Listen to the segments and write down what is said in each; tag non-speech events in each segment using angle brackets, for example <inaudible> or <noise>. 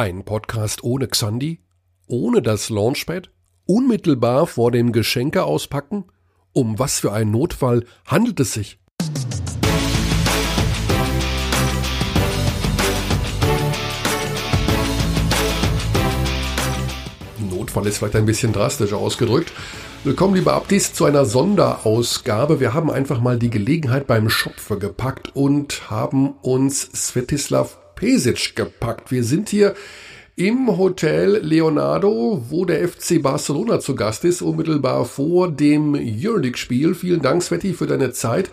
Ein Podcast ohne Xandi? Ohne das Launchpad? Unmittelbar vor dem Geschenke auspacken? Um was für einen Notfall handelt es sich? Notfall ist vielleicht ein bisschen drastischer ausgedrückt. Willkommen, liebe Abdis, zu einer Sonderausgabe. Wir haben einfach mal die Gelegenheit beim Schopfe gepackt und haben uns Svetislav Pesic gepackt. Wir sind hier im Hotel Leonardo, wo der FC Barcelona zu Gast ist, unmittelbar vor dem Euroleague-Spiel. Vielen Dank, Sveti, für deine Zeit.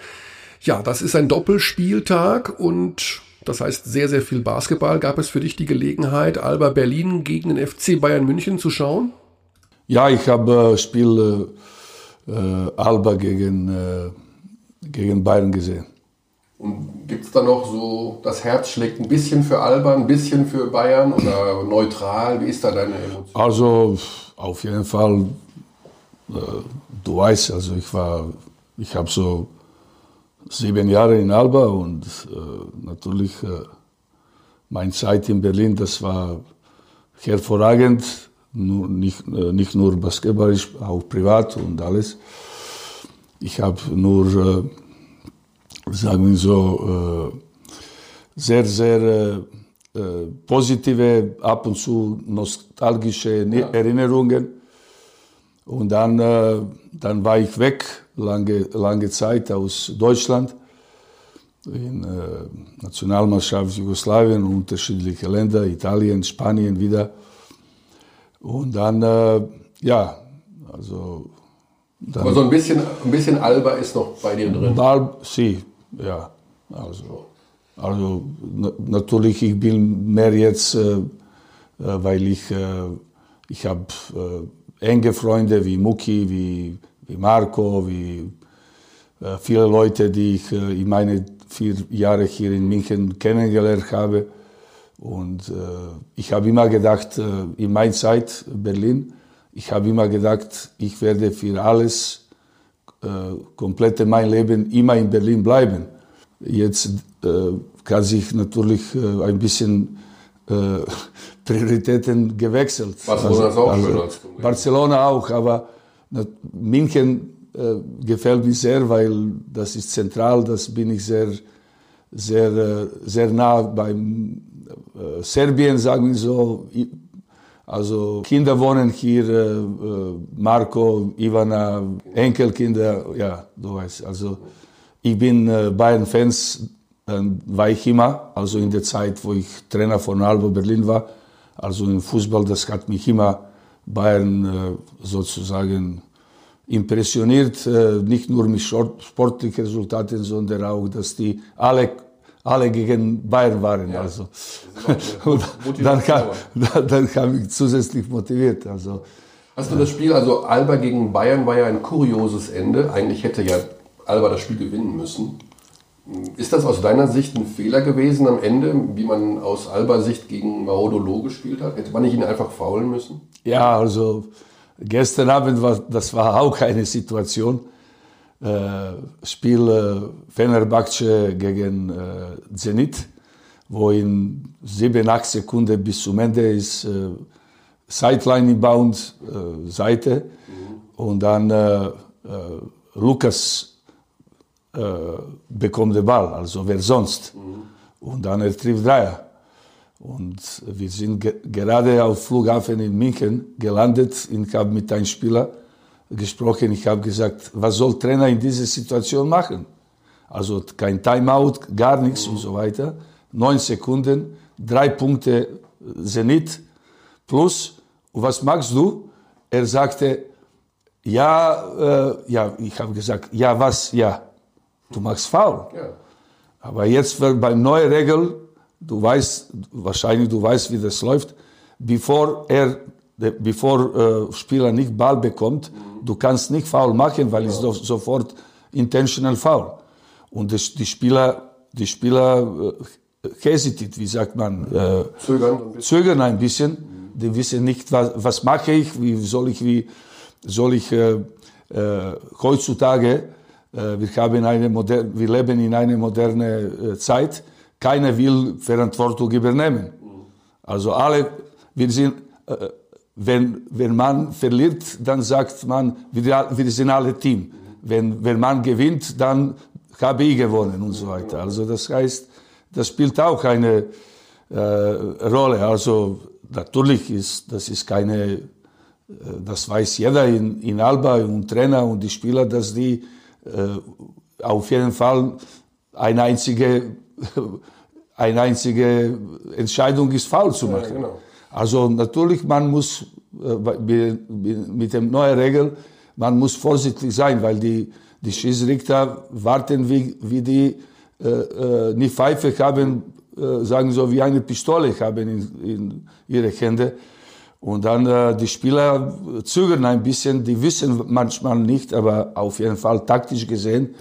Ja, das ist ein Doppelspieltag und das heißt sehr, sehr viel Basketball. Gab es für dich die Gelegenheit, Alba Berlin gegen den FC Bayern München zu schauen? Ja, ich habe äh, Spiel äh, Alba gegen, äh, gegen Bayern gesehen. Und gibt es da noch so, das Herz schlägt ein bisschen für Alba, ein bisschen für Bayern oder neutral? Wie ist da deine Emotion? Also auf jeden Fall, äh, du weißt, also ich war, ich habe so sieben Jahre in Alba und äh, natürlich äh, meine Zeit in Berlin, das war hervorragend, nur, nicht, äh, nicht nur basketballisch, auch privat und alles. Ich habe nur äh, sagen wir so, äh, sehr, sehr äh, äh, positive, ab und zu nostalgische ja. Erinnerungen. Und dann, dann war ich weg, lange, lange Zeit aus Deutschland, in äh, Nationalmannschaft Jugoslawien, unterschiedliche Länder, Italien, Spanien wieder. Und dann, äh, ja, also. Dann, Aber so ein bisschen, ein bisschen Alba ist noch bei dir drin. Alba, sie, ja, also, also na, natürlich, ich bin mehr jetzt, äh, äh weil ich, äh, ich habe äh, enge Freunde wie Muki, wie, wie Marco, wie äh, viele Leute, die ich in meine vier Jahre hier in München kennengelernt habe. Und ich habe immer gedacht, in meiner Zeit Berlin, ich habe immer gedacht, ich werde für alles komplette mein Leben immer in Berlin bleiben. Jetzt äh, kann sich natürlich äh, ein bisschen äh, <laughs> Prioritäten gewechselt. Barcelona also, auch also, schön als Barcelona auch, aber München äh, gefällt mir sehr, weil das ist zentral, das bin ich sehr, sehr, äh, sehr nah beim äh, Serbien, sagen wir so. Also Kinder wohnen hier, äh, äh, Marco, Ivana, Enkelkinder, ja, du weißt. Also ich bin äh, Bayern-Fans, äh, war ich immer, also in der Zeit, wo ich Trainer von Alba Berlin war. Also im Fußball, das hat mich immer Bayern äh, sozusagen impressioniert, äh, nicht nur mit sportlichen Resultaten, sondern auch, dass die alle alle gegen Bayern waren. Ja. Also. <laughs> Dann, kam, dann, dann kam ich zusätzlich motiviert. Also, Hast du das Spiel, also Alba gegen Bayern war ja ein kurioses Ende. Eigentlich hätte ja Alba das Spiel gewinnen müssen. Ist das aus deiner Sicht ein Fehler gewesen am Ende, wie man aus Alba-Sicht gegen Marodolo gespielt hat? Hätte man nicht ihn einfach faulen müssen? Ja, also gestern Abend war das war auch eine Situation. Äh, Spiel äh, Fenerbahce gegen äh, Zenit, wo in sieben, acht Sekunden bis zum Ende ist äh, Sideline inbound, äh, Seite. Mhm. Und dann äh, Lukas bekommt den Ball, also wer sonst. Mhm. Und dann er trifft Dreier. Und wir sind ge gerade auf Flughafen in München gelandet. Ich habe mit einem Spieler gesprochen. Ich habe gesagt, was soll Trainer in dieser Situation machen? Also kein Timeout, gar nichts und so weiter. Neun Sekunden, drei Punkte Zenit plus. Und was machst du? Er sagte, ja, äh, ja, ich habe gesagt, ja, was, ja du machst faul. Ja. Aber jetzt wird bei neuen Regeln, du weißt, wahrscheinlich du weißt, wie das läuft, bevor er, bevor äh, Spieler nicht Ball bekommt, mhm. Du kannst nicht faul machen, weil ja. es ist sofort intentional faul. Und das, die Spieler, die Spieler äh, hesitate, wie sagt man, äh, zögern, ein zögern ein bisschen. Mhm. Die wissen nicht, was, was mache ich, wie soll ich, wie soll ich äh, äh, heutzutage äh, wir, haben eine moderne, wir leben in einer modernen äh, Zeit. Keiner will Verantwortung übernehmen. Also alle, wir sind, äh, wenn, wenn man verliert, dann sagt man, wir, wir sind alle Team. Wenn, wenn man gewinnt, dann habe ich gewonnen und so weiter. Also das heißt, das spielt auch eine äh, Rolle. Also natürlich ist, das ist keine, äh, das weiß jeder in, in Alba und Trainer und die Spieler, dass die äh, auf jeden Fall eine einzige, <laughs> eine einzige Entscheidung ist, faul zu machen. Ja, genau. Also natürlich, man muss äh, mit der neuen Regel, man muss vorsichtig sein, weil die, die Schiedsrichter warten, wie, wie die äh, äh, nicht Pfeife haben, äh, sagen so wie eine Pistole haben in, in ihre Hände. Und dann äh, die Spieler zögern ein bisschen, die wissen manchmal nicht, aber auf jeden Fall taktisch gesehen,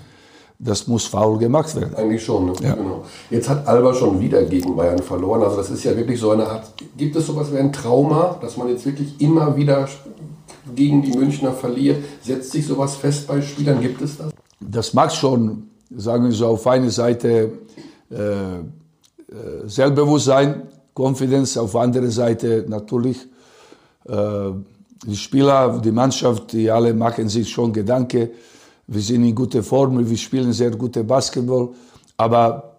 das muss faul gemacht werden. Eigentlich schon, ne? ja. genau. Jetzt hat Alba schon wieder gegen Bayern verloren. Also das ist ja wirklich so eine Art, gibt es sowas wie ein Trauma, dass man jetzt wirklich immer wieder gegen die Münchner verliert? Setzt sich sowas fest bei Spielern? Gibt es das? Das mag schon, sagen wir so, auf eine Seite äh, äh, Selbstbewusstsein, Confidence, auf der anderen Seite natürlich äh, die Spieler, die Mannschaft, die alle machen sich schon Gedanken, wir sind in guter Form, wir spielen sehr gute Basketball, aber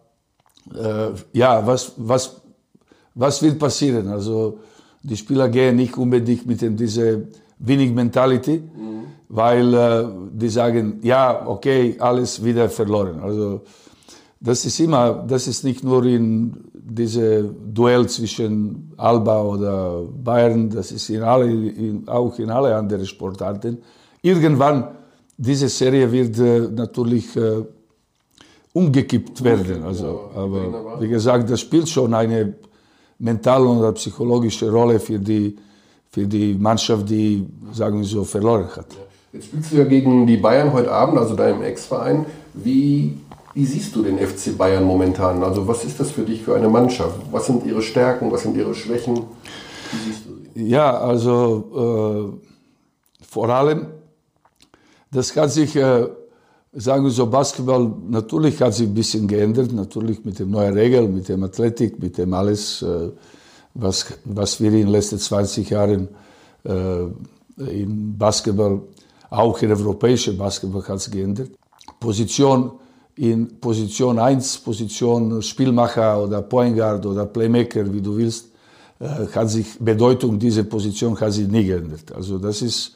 äh, ja, was, was, was wird passieren? Also die Spieler gehen nicht unbedingt mit dieser wenig Mentality, mhm. weil äh, die sagen, ja, okay, alles wieder verloren. Also das ist immer, das ist nicht nur in diese Duell zwischen Alba oder Bayern, das ist in alle, in, auch in alle anderen Sportarten. Irgendwann, diese Serie wird äh, natürlich äh, umgekippt werden. Also, aber wie gesagt, das spielt schon eine mentale oder psychologische Rolle für die, für die Mannschaft, die, sagen wir so, verloren hat. Jetzt spielst du ja gegen die Bayern heute Abend, also deinem Ex-Verein. Wie wie siehst du den FC Bayern momentan? Also was ist das für dich für eine Mannschaft? Was sind ihre Stärken? Was sind ihre Schwächen? Ja, also äh, vor allem, das hat sich, äh, sagen wir so, Basketball natürlich hat sich ein bisschen geändert, natürlich mit den neuen Regeln, mit dem Athletik, mit dem alles, äh, was, was wir in den letzten 20 Jahren äh, im Basketball, auch in europäischen Basketball hat sich geändert. Position in Position 1, Position Spielmacher oder Point Guard oder Playmaker, wie du willst, äh, hat sich Bedeutung dieser Position hat sich nie geändert. Also das ist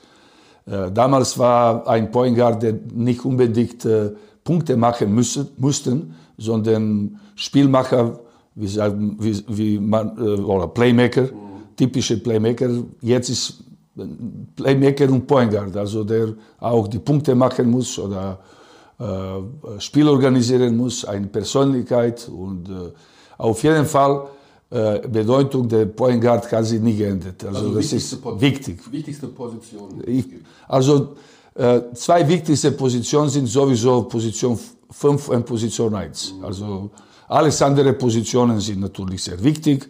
damals war ein Point Guard, der nicht unbedingt äh, Punkte machen müssen, mussten, sondern Spielmacher, wie, sagen, wie, wie man, oder Playmaker, typische Playmaker. Jetzt ist Playmaker und Point Guard, also der auch die Punkte machen muss oder äh, Spiel organisieren muss, eine Persönlichkeit und äh, auf jeden Fall äh, Bedeutung der Point Guard hat sich nie geändert. Also, also das ist wichtig. Wichtigste Position. Ich, also äh, zwei wichtigste Positionen sind sowieso Position 5 und Position 1. Mhm. Also alles andere Positionen sind natürlich sehr wichtig.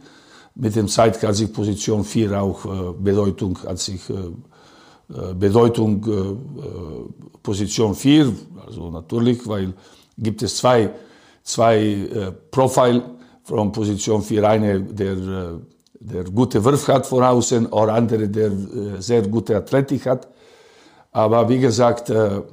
Mit dem Zeit hat sich Position 4 auch äh, Bedeutung, hat sich äh, äh, Bedeutung äh, äh, Position 4, also natürlich, weil gibt es zwei, zwei Profile von Position 4, eine, der, der gute Wurf hat von außen, oder andere, der sehr gute Athletik hat. Aber wie gesagt,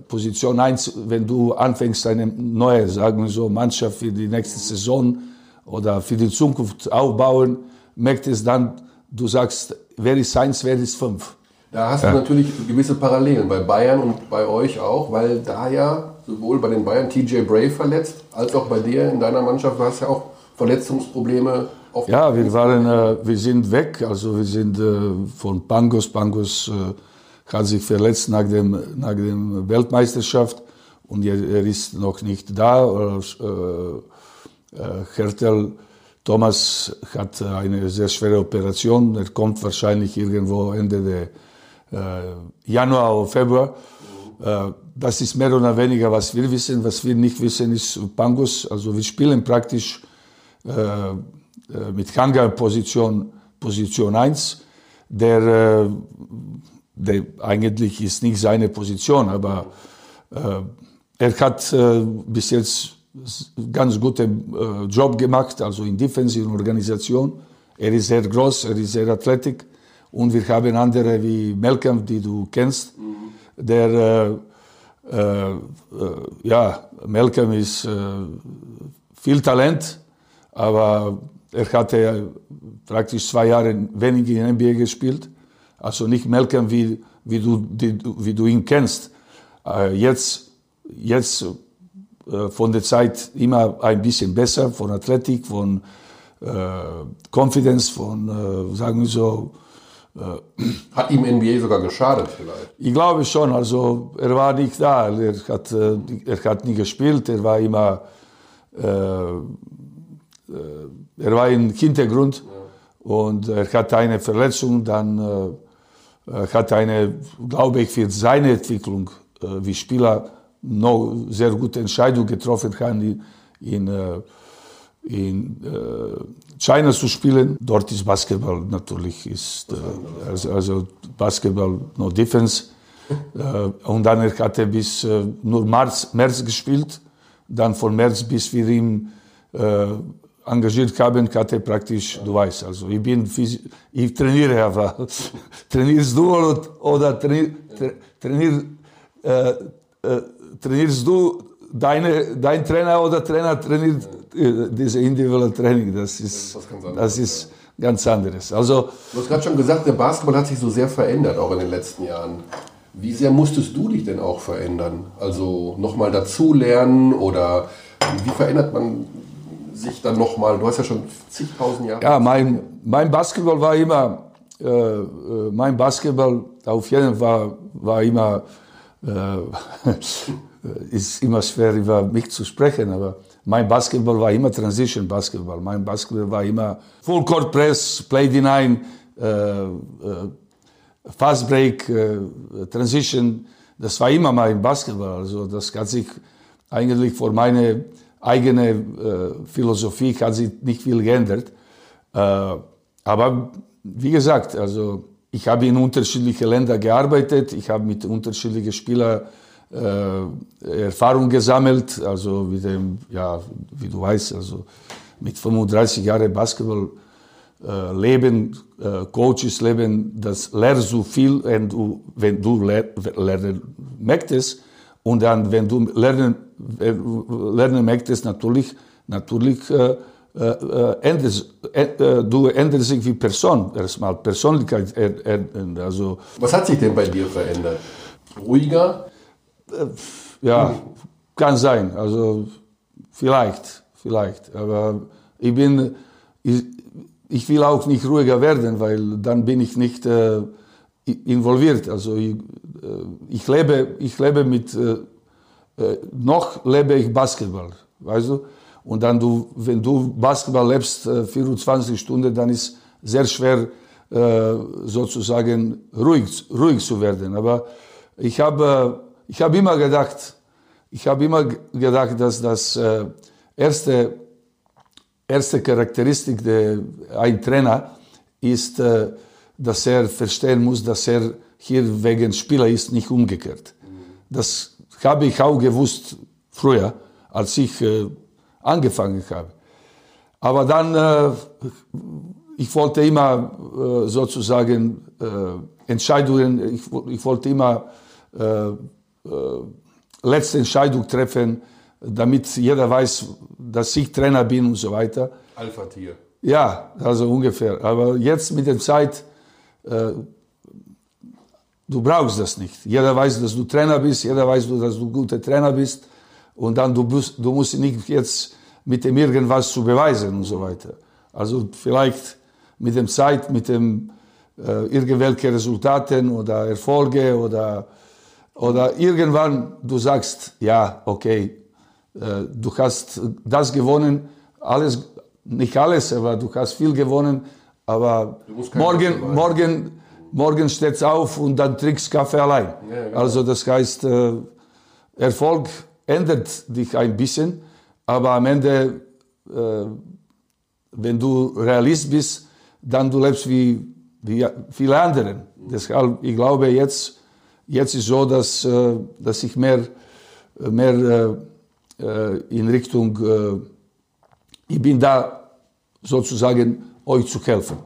Position 1, wenn du anfängst, eine neue, sagen wir so, Mannschaft für die nächste Saison oder für die Zukunft aufbauen, merkt es dann, du sagst, wer ist 1, wer ist 5. Da hast ja. du natürlich gewisse Parallelen bei Bayern und bei euch auch, weil da ja sowohl bei den Bayern TJ Bray verletzt, als auch bei dir in deiner Mannschaft, du hast ja auch Verletzungsprobleme. Ja, wir waren, äh, wir sind weg, also wir sind äh, von Pangos. Pangos äh, hat sich verletzt nach dem, nach dem Weltmeisterschaft und er, er ist noch nicht da. Äh, äh, Hertel Thomas hat eine sehr schwere Operation. Er kommt wahrscheinlich irgendwo Ende der äh, Januar oder Februar. Das ist mehr oder weniger, was wir wissen. Was wir nicht wissen, ist Pangus. Also wir spielen praktisch äh, mit Hangar Position, Position 1, der, der eigentlich ist nicht seine Position, aber er hat bis jetzt ganz guten Job gemacht, also in defensiven Organisation. Er ist sehr groß, er ist sehr athletisch. Und wir haben andere wie Malcolm, die du kennst, der, äh, äh, äh, ja, Malcolm ist äh, viel Talent, aber er hatte praktisch zwei Jahre weniger in NBA gespielt. Also nicht Malcolm, wie, wie, du, die, wie du ihn kennst. Äh, jetzt, jetzt äh, von der Zeit immer ein bisschen besser, von Athletik, von äh, Confidence, von, äh, sagen wir so, äh, hat ihm NBA sogar geschadet vielleicht? Ich glaube schon. Also er war nicht da. Er hat, äh, er hat nie gespielt. Er war immer, er war im Hintergrund und er hat eine Verletzung. Dann äh, hat eine, glaube ich, für seine Entwicklung äh, wie Spieler noch sehr gute Entscheidung getroffen hat in, in in äh, China zu spielen. Dort ist Basketball natürlich ist äh, also, also, Basketball no Defense. äh, und dann hat er bis äh, nur März, März gespielt. Dann von März bis wir äh, engagiert haben, hat er praktisch, du weißt, also ich bin, ich trainiere aber. Trainierst du oder, oder trainier, trainier, äh, äh, trainierst du deine, dein Trainer oder Trainer trainiert äh, diese individuelle Training, das ist, das ist ganz anderes. Also, du hast gerade schon gesagt, der Basketball hat sich so sehr verändert, auch in den letzten Jahren. Wie sehr musstest du dich denn auch verändern? Also nochmal dazulernen oder wie verändert man sich dann nochmal? Du hast ja schon zigtausend Jahre. Ja, mein, mein Basketball war immer, äh, äh mein Basketball auf jeden Fall war immer, äh, <laughs> ist immer schwer über mich zu sprechen, aber mein Basketball war immer Transition Basketball. Mein Basketball war immer Full Court Press, Play Deny, äh, äh, Fast Break, äh, Transition. Das war immer mein Basketball. Also das hat sich eigentlich vor meine eigene äh, Philosophie hat sich nicht viel geändert. Äh, aber wie gesagt, also ich habe in unterschiedliche Länder gearbeitet. Ich habe mit unterschiedlichen Spielern äh, Erfahrung gesammelt, also mit dem, ja, wie du weißt, also mit 35 Jahren Basketball äh, leben, äh, Coaches leben, das lernst du viel, und du, wenn du lernen möchtest. Und dann, wenn du lernen, lernen möchtest, natürlich, natürlich äh, äh, äh, du änderst sich wie Person, erstmal Persönlichkeit. also. Was hat sich denn bei dir verändert? Ruhiger? ja, kann sein. Also vielleicht, vielleicht. Aber ich bin, ich, ich will auch nicht ruhiger werden, weil dann bin ich nicht äh, involviert. Also ich, äh, ich, lebe, ich lebe mit, äh, äh noch lebe ich Basketball, weißt du? Und dann du, wenn du Basketball lebst, 24 äh, Stunden, dann ist sehr schwer, äh, sozusagen ruhig, ruhig zu werden. Aber ich habe ich habe immer gedacht, ich habe immer gedacht, dass das äh, erste, erste Charakteristik der ein Trainer ist, äh, dass er verstehen muss, dass er hier wegen Spieler ist, nicht umgekehrt. Das habe ich auch gewusst früher, als ich äh, angefangen habe. Aber dann, äh, ich wollte immer äh, sozusagen äh, Entscheidungen, ich, ich wollte immer äh, äh, letzte Entscheidung treffen, damit jeder weiß, dass ich Trainer bin und so weiter. Alpha-Tier. Ja, also ungefähr. Aber jetzt mit der Zeit, du brauchst das nicht. Jeder weiß, dass du Trainer bist, jeder weiß, dass du guter Trainer bist. Und dann du, bist, du musst nicht jetzt mit dem irgendwas zu beweisen und so weiter. Also vielleicht mit dem Zeit, mit dem äh, irgendwelche Resultaten oder Erfolge oder oder irgendwann du sagst, ja, okay, äh, du hast das gewonnen, alles, nicht alles, aber du hast viel gewonnen, aber morgen, morgen, morgen steht's auf und dann trinkst Kaffee allein. Ja, genau. Also das heißt, äh, Erfolg ändert dich ein bisschen, aber am Ende, äh, wenn du Realist bist, dann du lebst wie, wie viele andere. Deshalb, ich glaube jetzt, Jetzt ist so, dass, äh, dass ich mehr, mehr in Richtung, ich bin da sozusagen euch zu helfen.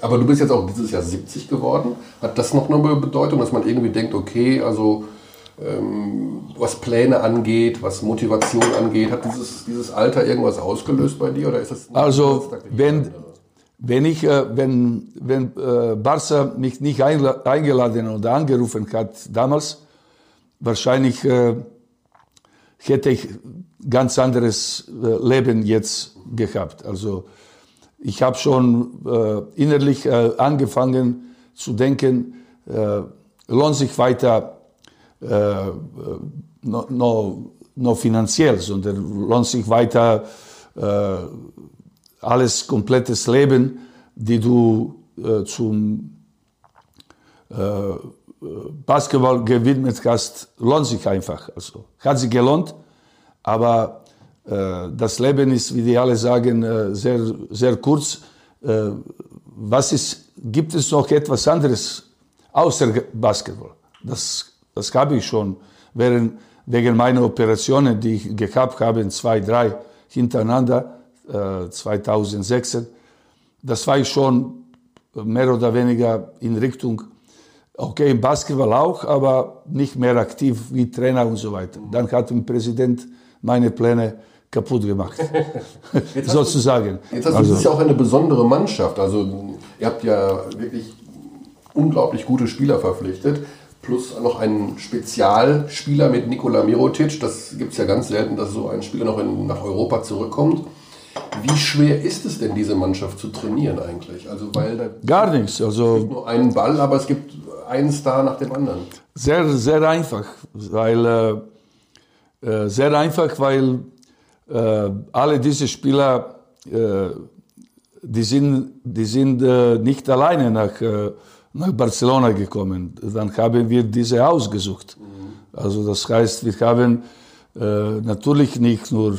Aber du bist jetzt auch dieses Jahr 70 geworden. Hat das noch eine Bedeutung, dass man irgendwie denkt, okay, also ähm, was Pläne angeht, was Motivation angeht, hat dieses, dieses Alter irgendwas ausgelöst bei dir oder ist das Also wenn, wenn ich, äh, wenn, wenn äh, Barca mich nicht eingeladen oder angerufen hat damals, wahrscheinlich äh, hätte ich ganz anderes äh, Leben jetzt gehabt. Also ich habe schon äh, innerlich äh, angefangen zu denken, äh, lohnt sich weiter äh, noch no, no finanziell, sondern lohnt sich weiter äh, alles komplettes Leben, die du äh, zum Basketball gewidmet hast, lohnt sich einfach. Also hat sich gelohnt, aber das Leben ist, wie die alle sagen, äh, sehr, sehr kurz. Äh, was ist, gibt es noch etwas anderes außer Basketball? Das, das habe ich schon während, wegen meiner Operationen, die ich gehabt habe, zwei, drei hintereinander, 2006. Das war ich schon mehr oder weniger in Richtung, okay, im Basketball auch, aber nicht mehr aktiv wie Trainer und so weiter. Dann hat der Präsident meine Pläne kaputt gemacht, <laughs> <laughs> sozusagen. Du, jetzt hast du, also, das ist ja auch eine besondere Mannschaft. Also ihr habt ja wirklich unglaublich gute Spieler verpflichtet, plus noch einen Spezialspieler mit Nikola Mirotic. Das gibt es ja ganz selten, dass so ein Spieler noch in, nach Europa zurückkommt. Wie schwer ist es denn, diese Mannschaft zu trainieren eigentlich? Also weil da gar nichts. Also es gibt nur einen Ball, aber es gibt einen Star nach dem anderen. Sehr, sehr einfach, weil äh, äh sehr einfach, weil alle diese Spieler, äh, die sind, die sind äh, nicht alleine nach, äh, nach Barcelona gekommen. Dann haben wir diese ausgesucht. Also das heißt, wir haben äh, natürlich nicht nur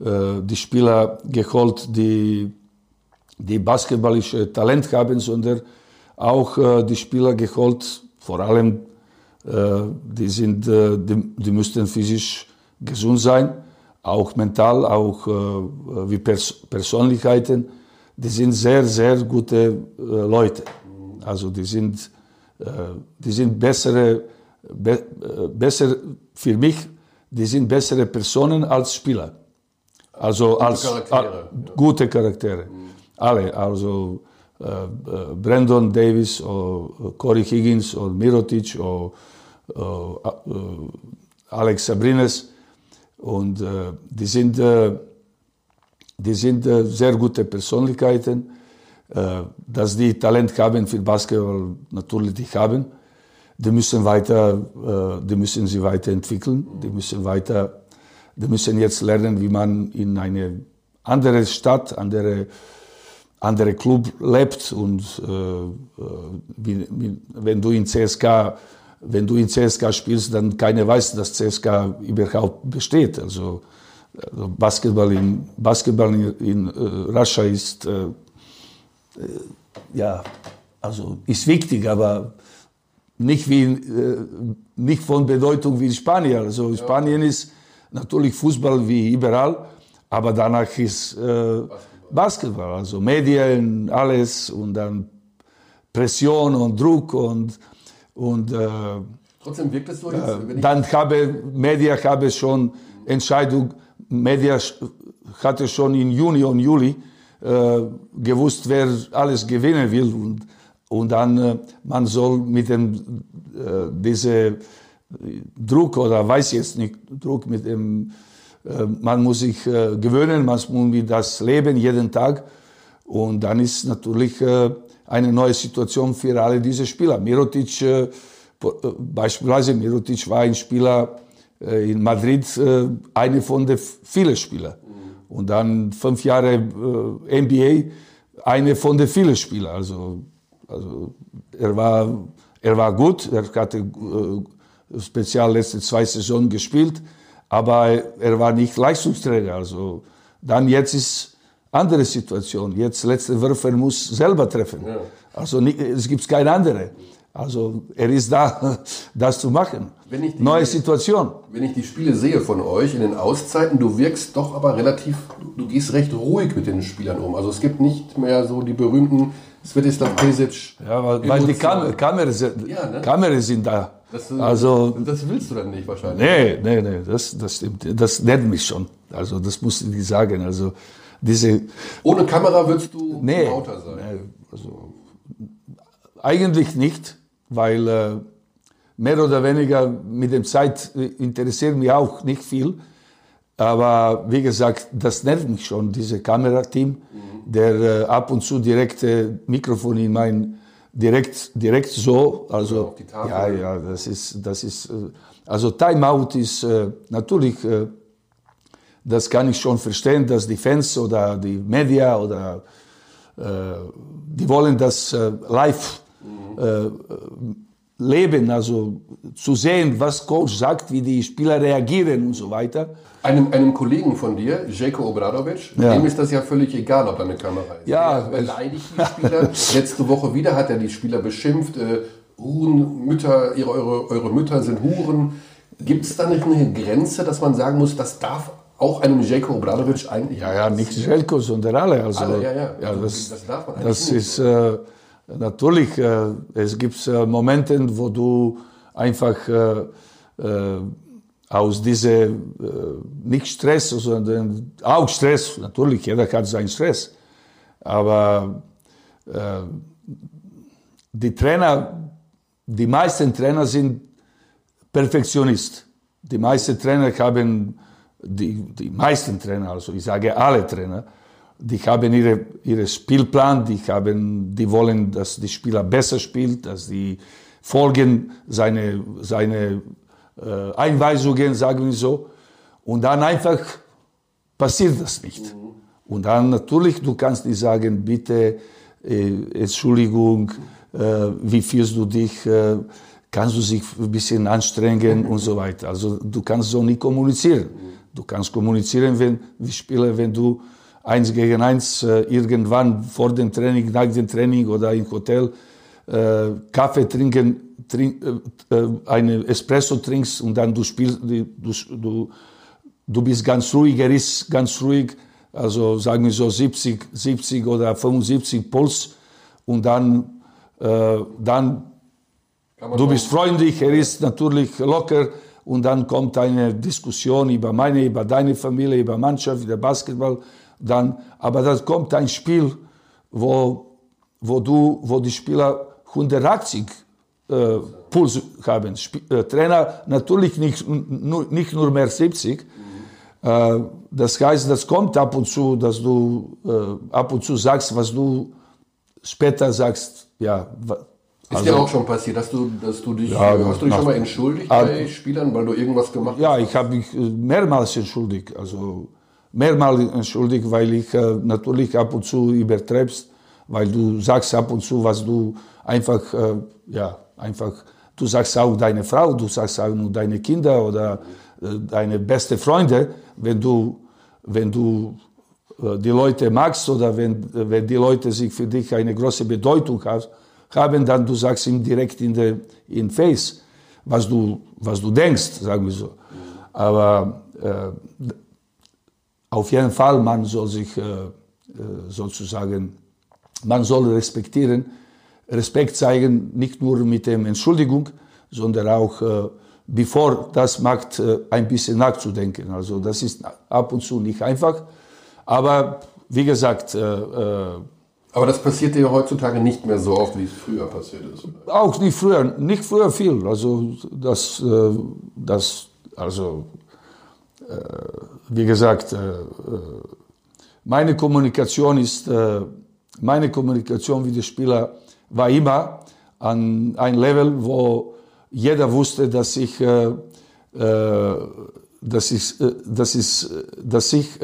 äh, die Spieler geholt, die, die basketballische Talent haben, sondern auch die Spieler geholt, vor allem die, sind, die, die müssten physisch gesund sein auch mental, auch äh, wie Pers Persönlichkeiten, die sind sehr, sehr gute äh, Leute. Also die sind, äh, die sind bessere, be äh, besser für mich, die sind bessere Personen als Spieler. Also gute als Charaktere. gute Charaktere. Mhm. Alle, also äh, äh, Brandon Davis, oder Corey Higgins, oder Mirotic, oder Alex Sabrines und äh, die sind, äh, die sind äh, sehr gute Persönlichkeiten. Äh, dass die Talent haben für Basketball, natürlich die haben. Die müssen weiter, äh, die müssen sie weiterentwickeln. Die müssen weiter, die müssen jetzt lernen, wie man in eine andere Stadt, andere, andere Club lebt und äh, wie, wie, wenn du in CSK wenn du in CSK spielst, dann keiner weiß, dass CSK überhaupt besteht. Also, also Basketball in, Basketball in, in äh, Russia ist, äh, äh, ja, also ist wichtig, aber nicht, wie, äh, nicht von Bedeutung wie Spanien. Also ja. Spanien ist natürlich Fußball wie überall, aber danach ist äh, Basketball. Basketball, also Medien, alles und dann Pression und Druck und und äh, trotzdem wirkt es so jetzt. Äh, dann habe Media habe schon Entscheidung. Media hatte schon im Juni und Juli äh, gewusst, wer alles gewinnen will und und dann äh, man soll mit dem äh, diese Druck oder weiß jetzt nicht Druck mit dem äh, man muss sich äh, gewöhnen, man muss mit das leben jeden Tag und dann ist natürlich äh, eine neue Situation für alle diese Spieler. Mirotic, äh, äh, beispielsweise Mirotic war ein Spieler äh, in Madrid, äh, eine von den vielen Spielern. Und dann fünf Jahre äh, NBA, eine von den vielen Spielern. Also, also er war, er war gut, er hatte äh, speziell letzte zwei Saisonen gespielt, aber er war nicht Leistungsträger. Also dann jetzt ist andere Situation. Jetzt letzte Würfe muss selber treffen. Ja. Also nicht, es gibt keine andere. Also er ist da, <laughs> das zu machen. Die, Neue Situation. Wenn ich die Spiele sehe von euch in den Auszeiten, du wirkst doch aber relativ, du gehst recht ruhig mit den Spielern um. Also es gibt nicht mehr so die berühmten Svetislav Pesic. Ja, weil, weil die Kam Kameras, ja, ne? Kameras sind da. Das, also, das willst du dann nicht wahrscheinlich. Nee, nee, nee, das, das stimmt. Das nennt mich schon. Also das muss ich nicht sagen. Also diese. Ohne Kamera würdest du nee, lauter sein. Nee, also, eigentlich nicht, weil äh, mehr oder weniger mit dem Zeit interessiert mich auch nicht viel. Aber wie gesagt, das nervt mich schon, dieses Kamerateam, mhm. der äh, ab und zu direkt äh, Mikrofon in mein direkt direkt so, also ja, ja, das ist das ist äh, also Timeout ist äh, natürlich äh, das kann ich schon verstehen, dass die Fans oder die Media oder äh, die wollen das äh, live mhm leben, also zu sehen, was Coach sagt, wie die Spieler reagieren und so weiter. Einem, einem Kollegen von dir, Jeko Obradovic, ja. dem ist das ja völlig egal, ob da eine Kamera ist. Ja, er beleidigt die Spieler. Letzte Woche wieder hat er die Spieler beschimpft. Äh, Huren, Mütter, ihre, eure, eure Mütter sind Huren. Gibt es da nicht eine Grenze, dass man sagen muss, das darf auch einem Jelko Obradovic eigentlich? Ja, ja, nicht Jelko, sondern alle. Also, alle, ja, ja. ja also, das, das, darf man das nicht. ist... Äh, Natürlich, äh, es gibt äh, Momente, wo du einfach äh, aus diesem nicht Stress, sondern auch Stress, natürlich, jeder hat seinen Stress, aber die Trainer, die meisten Trainer sind Perfektionist. Die meisten Trainer haben, die, die meisten Trainer, also ich sage alle Trainer, die haben ihre, ihre Spielplan, die, haben, die wollen, dass die Spieler besser spielt, dass die folgen seine, seine äh, Einweisungen, sagen wir so. Und dann einfach passiert das nicht. Mhm. Und dann natürlich, du kannst nicht sagen, bitte, äh, Entschuldigung, äh, wie fühlst du dich, äh, kannst du dich ein bisschen anstrengen und so weiter. Also du kannst so nicht kommunizieren. Mhm. Du kannst kommunizieren, wenn, wie Spieler, wenn du eins gegen eins äh, irgendwann vor dem Training, nach dem Training oder im Hotel äh, Kaffee trinken, trink, äh, äh eine Espresso trinkst und dann du spielst, du, du, du bist ganz ruhig, er ist ganz ruhig, also sagen wir so 70, 70 oder 75 Puls und dann, äh, dann du bist freundlich, er ist natürlich locker und dann kommt eine Diskussion über meine, über deine Familie, über Mannschaft, über Basketball dann, aber das kommt ein Spiel, wo, wo, du, wo die Spieler 180 äh, Puls haben. Sp äh, Trainer natürlich nicht, nicht nur mehr 70. Mhm. Äh, das heißt, das kommt ab und zu, dass du äh, ab und zu sagst, was du später sagst. Ja, ist also, dir auch schon passiert, dass du, dass du dich, ja, hast du dich schon mal entschuldigt bei Spielern, weil du irgendwas gemacht ja, hast? Ja, ich habe mich äh, mehrmals entschuldigt. Also mehrmals entschuldigt, weil ich äh, natürlich ab und zu übertreibst, weil du sagst ab und zu, was du einfach, äh, ja, einfach, du sagst auch deine Frau, du sagst auch nur deine Kinder oder äh, deine beste Freunde, wenn du, wenn du äh, die Leute magst oder wenn, wenn die Leute sich für dich eine große Bedeutung hast, haben, dann du sagst ihm direkt in der in Face, was du was du denkst, sagen wir so. Aber äh, auf jeden Fall, man soll sich äh, äh, sozusagen, man soll respektieren, Respekt zeigen, nicht nur mit der Entschuldigung, sondern auch, äh, bevor das macht, äh, ein bisschen nachzudenken. Also das ist ab und zu nicht einfach, aber wie gesagt, äh, aber das passiert ja heutzutage nicht mehr so oft, wie es früher passiert ist. Auch nicht früher, nicht früher viel. Also das, das, also äh, wie gesagt, äh, äh, meine Kommunikation ist, meine Kommunikation wie der Spieler war immer an ein Level, wo jeder wusste, dass ich, dass ich, dass ich, dass ich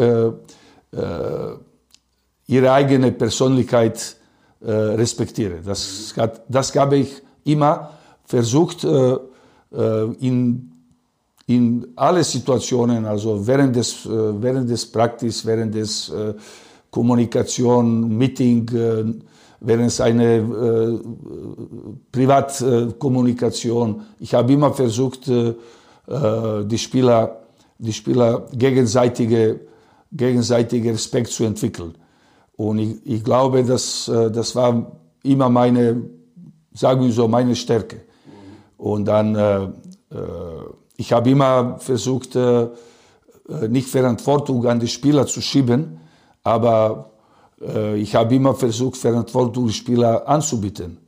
ihre eigene Persönlichkeit respektiere. Das, hat, das habe ich immer versucht, in in alle Situationen, also während des, äh, während des Praktis, während des äh, Kommunikation, Meeting, äh, während es eine Privatkommunikation. ich habe immer versucht, äh, äh, die Spieler, die Spieler gegenseitige, gegenseitige Respekt zu entwickeln. Und ich, ich glaube, dass, äh, das war immer meine, sagen wir so, meine Stärke. Und dann, äh, äh, ich habe immer versucht, äh, nicht Verantwortung an die Spieler zu schieben, aber äh, ich habe immer versucht, Verantwortung die Spieler anzubieten.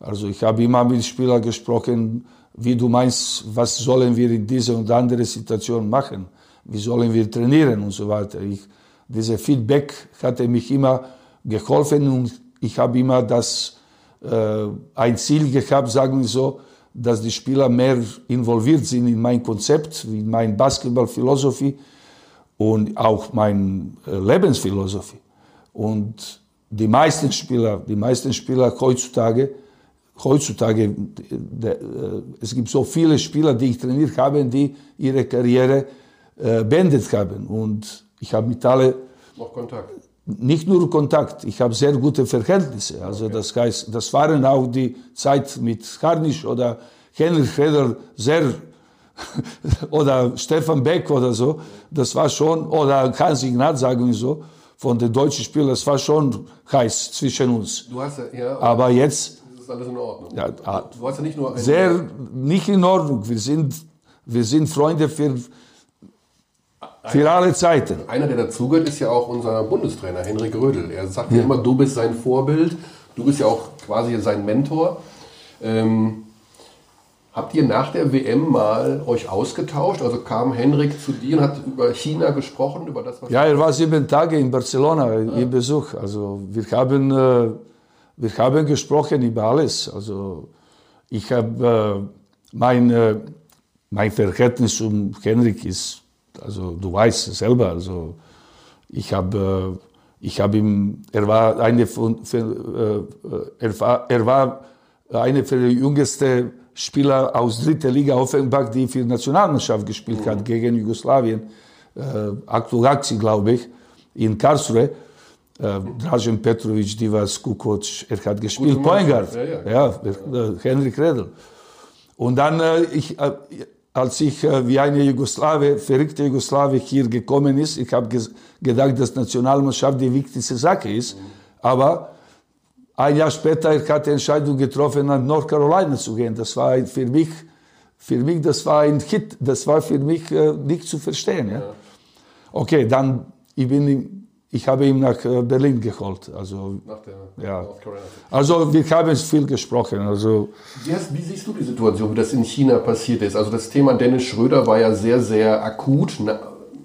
Also ich habe immer mit Spielern gesprochen, wie du meinst, was sollen wir in dieser und anderen Situation machen, wie sollen wir trainieren und so weiter. Ich, diese Feedback hatte mich immer geholfen und ich habe immer das äh, ein Ziel gehabt, sagen wir so, dass die Spieler mehr involviert sind in mein Konzept, in meine Basketballphilosophie und auch meine äh, Lebensphilosophie. Und die meisten Spieler, die meisten Spieler heutzutage, heutzutage, äh, es gibt so viele Spieler, die ich trainiert habe, die ihre Karriere äh, beendet haben. Und ich habe mit alle noch Kontakt. Nicht nur Kontakt, ich habe sehr gute Verhältnisse. Also okay. das heißt, das waren auch die Zeit mit Harnisch oder Henrik Reder sehr <laughs> oder Stefan Beck oder so. Das war schon oder Hans Ignat, sagen wir so von den deutschen Spielern, es war schon heiß zwischen uns. Du hast ja, ja aber jetzt das ist alles in Ordnung. Ja, du hast ja nicht nur sehr nicht in Ordnung. Wir sind wir sind Freunde für für alle Zeiten. Einer, der dazugehört, ist ja auch unser Bundestrainer Henrik Rödel. Er sagt ja immer, du bist sein Vorbild, du bist ja auch quasi sein Mentor. Ähm, Habt ihr nach der WM mal euch ausgetauscht? Also kam Henrik zu dir und hat über China gesprochen, über das, was Ja, er war sieben Tage in Barcelona ah. im Besuch. Also wir haben, äh, wir haben gesprochen über alles. Also ich habe äh, mein, äh, mein Verhältnis zum Henrik ist, also du weißt es selber. Also ich habe, äh, ich habe ihm, er war eine von, für, äh, er war, er war eine für die jüngste Spieler aus dritter Liga Offenbach, die für die Nationalmannschaft gespielt mhm. hat gegen Jugoslawien, äh, Aktuaxi, glaube ich, in Karlsruhe. Äh, Dražen Petrovic, Divas Kukoc, er hat gespielt, Poingard, ja, ja, ja, äh, Henrik Redl. Und dann, äh, ich, äh, als ich äh, wie eine Jugoslawe, verrückte Jugoslawe hier gekommen ist, ich habe gedacht, dass Nationalmannschaft die wichtigste Sache ist. Aber ein Jahr später hat er die Entscheidung getroffen, nach North Carolina zu gehen. Das war für mich, für mich, das war ein Hit. Das war für mich äh, nicht zu verstehen. Ja? Okay, dann ich bin, ich habe ihn nach äh, Berlin geholt. Also, nach der ja. North Carolina. Also wir haben viel gesprochen. Also wie, siehst du die Situation, wie das in China passiert ist? Also das Thema Dennis Schröder war ja sehr, sehr akut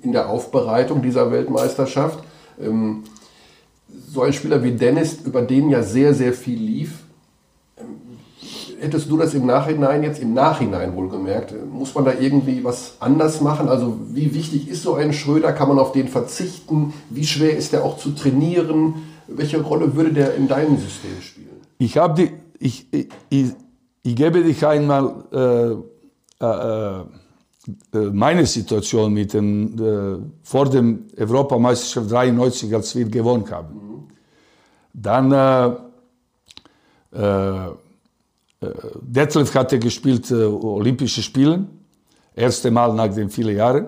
in der Aufbereitung dieser Weltmeisterschaft. Ähm, so ein Spieler wie Dennis, über den ja sehr, sehr viel lief, hättest du das im Nachhinein, jetzt im Nachhinein wohlgemerkt, muss man da irgendwie was anders machen? Also wie wichtig ist so ein Schröder? Kann man auf den verzichten? Wie schwer ist der auch zu trainieren? Welche Rolle würde der in deinem System spielen? Ich habe die, ich, ich, ich, ich, gebe dich einmal äh, äh, äh, meine Situation mit dem, äh, vor dem Europameisterschaft 93, als wir gewonnen haben. Mhm. Dann äh, äh, Detlef hatte gespielt äh, Olympische Spiele, erste Mal nach den vielen Jahren.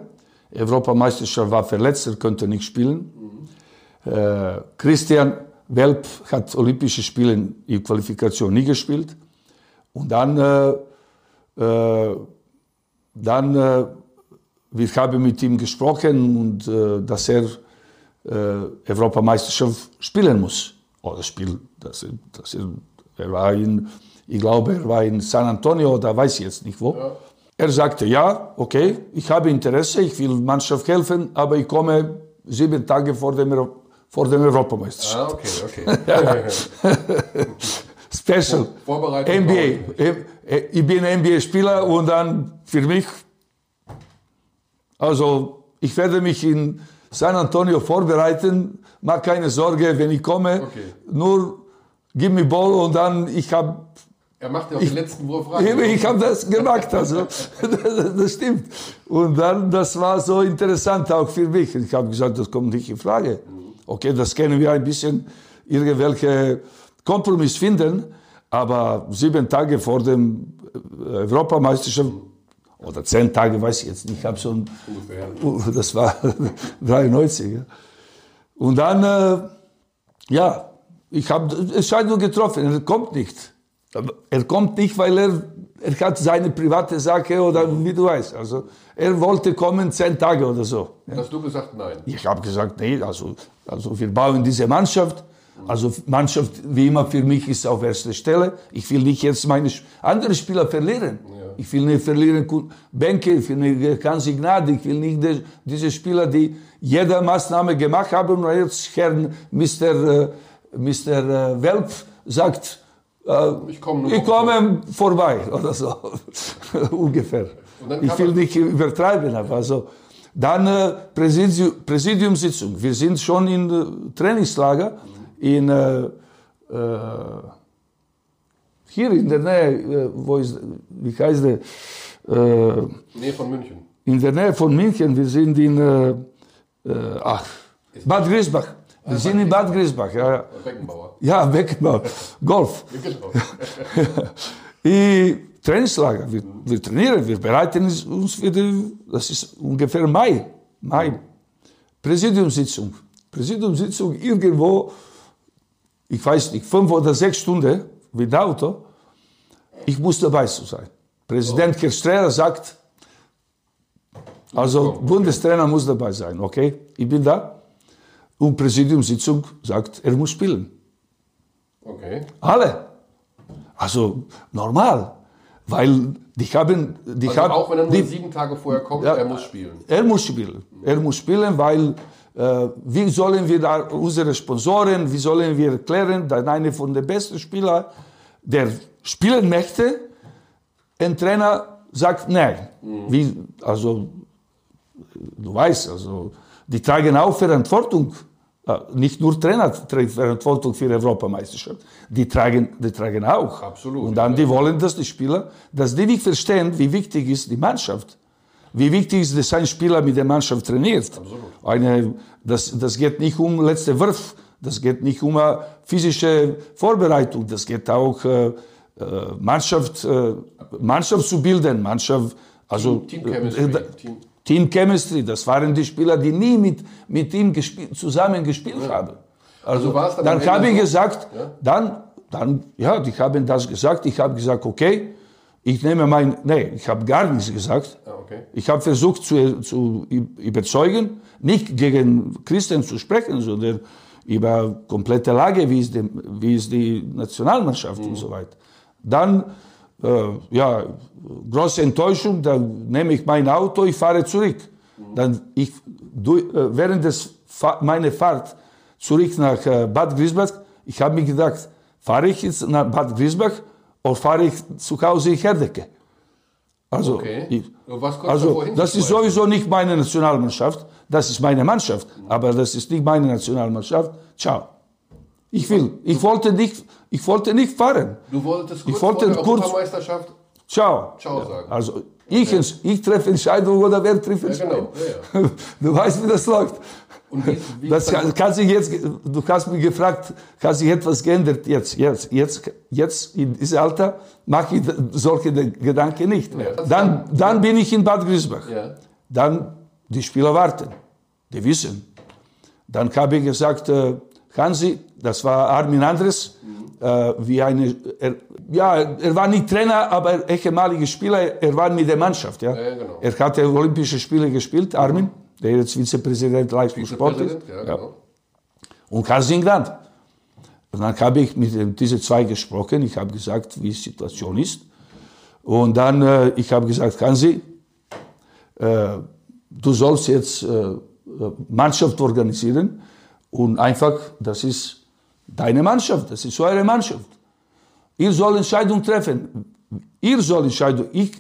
Europameisterschaft war verletzt, er konnte nicht spielen. Mhm. Äh, Christian Welp hat Olympische Spiele in Qualifikation nie gespielt. Und dann äh, dann, äh, wir haben mit ihm gesprochen und äh, dass er äh, Europameisterschaft spielen muss. Oder spielen, dass er, dass er, er war in, ich glaube, er war in San Antonio, da weiß ich jetzt nicht wo. Ja. Er sagte, ja, okay, ich habe Interesse, ich will Mannschaft helfen, aber ich komme sieben Tage vor dem, vor dem Europameisterschaft. Ah, okay, okay. <laughs> Special. NBA. Ich bin NBA-Spieler und dann für mich, also ich werde mich in San Antonio vorbereiten. Mach keine Sorge, wenn ich komme. Okay. Nur gib mir Ball und dann ich habe er macht ja auch ich, den letzten Wurf rein. <laughs> Ich, ich habe das gemacht, also das, <laughs> das, stimmt. Und dann, das war so interessant auch für mich. Ich habe gesagt, das kommt nicht in Frage. Okay, das können wir ein bisschen irgendwelche Kompromiss finden, Aber sieben Tage vor dem äh, Europameisterschaft oder zehn Tage, weiß ich jetzt nicht, ich habe schon, Ungefähr. das war <laughs> 93. Ja. Und dann, äh, ja, ich habe Entscheidung getroffen, er kommt nicht. Er kommt nicht, weil er, er hat seine private Sache oder wie du weißt. Also er wollte kommen zehn Tage oder so. Ja. Hast du gesagt nein? Ich habe gesagt, nee, also, also wir bauen diese Mannschaft. Also Mannschaft, wie immer, für mich ist auf erster Stelle. Ich will nicht jetzt meine anderen Spieler verlieren. Ich will nicht verlieren Benke, ich will nicht Kansi Gnade, ich will nicht die, diese Spieler, die jede Maßnahme gemacht haben und jetzt Herrn Mr. Äh, Mr. äh, Welp sagt, äh, Ich komme ich komme vorbei <laughs> oder so, <laughs> ungefähr. Ich will nicht übertreiben, aber also dann äh, Präsidium, Präsidiumssitzung. Wir sind schon in äh, Trainingslager in äh, äh, hier in der Nähe, äh, wo ist, wie heißt der? Äh, Nähe von München. in der Nähe von München. Wir sind in äh, äh, ach, Bad Griesbach. Wir sind in Bad Griesbach. Ja. Beckenbauer. ja Beckenbauer. Golf. Die <laughs> Trainingslager, wir, wir trainieren, wir bereiten uns für die, das ist ungefähr Mai, Mai. Präsidiumssitzung. Präsidiumssitzung irgendwo, ich weiß nicht, fünf oder sechs Stunden mit Auto. Ich muss dabei zu sein. Präsident Kirchsträger sagt, also Bundestrainer muss dabei sein, okay? Ich bin da. Und Präsidiumssitzung sagt, er muss spielen. Okay. Alle. Also normal. Weil die haben, die Also haben, auch wenn er nur die, sieben Tage vorher kommt, Ja. er muss spielen. er muss spielen. Er muss spielen, weil äh, wie sollen wir da unsere Sponsoren, wie sollen wir erklären, dass einer von den besten Spielern, der spielen möchte, ein Trainer sagt nein. Wie, also du weißt, also die tragen auch Verantwortung. Nicht nur Trainer Verantwortung für Europameisterschaft. Die tragen, die tragen auch. Absolut. Und dann die wollen, dass die Spieler, dass die nicht verstehen, wie wichtig ist die Mannschaft. Wie wichtig ist, dass ein Spieler mit der Mannschaft trainiert. Eine, das, das geht nicht um letzte Wurf. Das geht nicht um physische Vorbereitung. Das geht auch äh, äh, Mannschaft, äh, Mannschaft zu bilden. Mannschaft, also Team Team, Team Chemistry, das waren die Spieler, die nie mit, mit ihm gespielt, zusammen gespielt haben. Also, es dann habe ich gesagt, Ja? dann, dann, ja, die haben das gesagt. Ich habe gesagt, okay, ich nehme mein, nee, ich habe gar nichts gesagt. ah, okay. Ich habe versucht zu, zu überzeugen, nicht gegen Christen zu sprechen, sondern über komplette Lage, wie ist die, wie ist die Nationalmannschaft und so weiter. Dann, ja, große Enttäuschung, dann nehme ich mein Auto, ich fahre zurück. Dann ich, äh, während des meiner Fahrt zurück nach äh, Bad Griesbach, ich habe mir gedacht, fahre ich jetzt nach Bad Griesbach oder fahre ich zu Hause in Herdecke? Also, Okay. ich, also das ist sowieso nicht meine Nationalmannschaft, das ist meine Mannschaft, aber das ist nicht meine Nationalmannschaft. Ciao. Ich will, ich wollte nicht, ich wollte nicht fahren. Du wolltest kurz Ich wollte vor der kurz- Europameisterschaft Ciao. Ciao sagen. Also ich, ich treffe Entscheidungen oder wer trifft Ja, Entscheidungen? genau. Ja, <laughs> Du weißt, wie das läuft. Und wie, wie Das kann, kann sich jetzt, du hast mich gefragt, hat sich etwas geändert jetzt, jetzt, jetzt, jetzt in diesem Alter mache ich solche Gedanken nicht mehr. Dann, dann bin ich in Bad Griesbach. Ja. Dann die Spieler warten, die wissen. Dann habe ich gesagt, äh, Hansi, das war Armin Andres, äh, wie eine, er, ja, er war nicht Trainer, aber ehemaliger Spieler, er war mit der Mannschaft. Ja. Ja, genau. Er hatte Olympische Spiele gespielt, Armin, der jetzt Vizepräsident Leistungssport ist. Ja, genau. Und Karl Grant. Und dann habe ich mit diesen zwei gesprochen. Ich habe gesagt, wie die Situation ist. Und dann, äh, ich habe gesagt, Hansi, äh, du sollst jetzt äh, Mannschaft organisieren und einfach, das ist deine Mannschaft, das ist eure Mannschaft. Ihr sollt Entscheidung treffen. Ihr sollt Entscheidung, ich,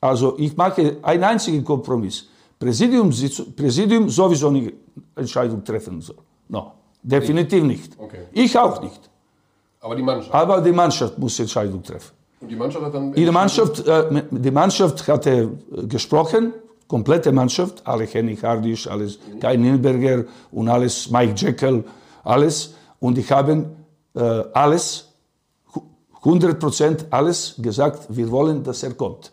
also ich mache einen einzigen Kompromiss. Präsidium, Präsidium sowieso nicht Entscheidung treffen soll. No, definitiv nicht. Okay. Ich auch nicht. Aber die Mannschaft. Aber die Mannschaft muss Entscheidung treffen. Und die Mannschaft hat dann. Die Mannschaft, äh, die Mannschaft hatte äh, gesprochen, komplette Mannschaft, alle Henning Hardisch, alles Kai Nilberger und alles, Mike Jekyll, alles. Und die haben äh, alles hu- 100 Prozent alles gesagt, wir wollen, dass er kommt.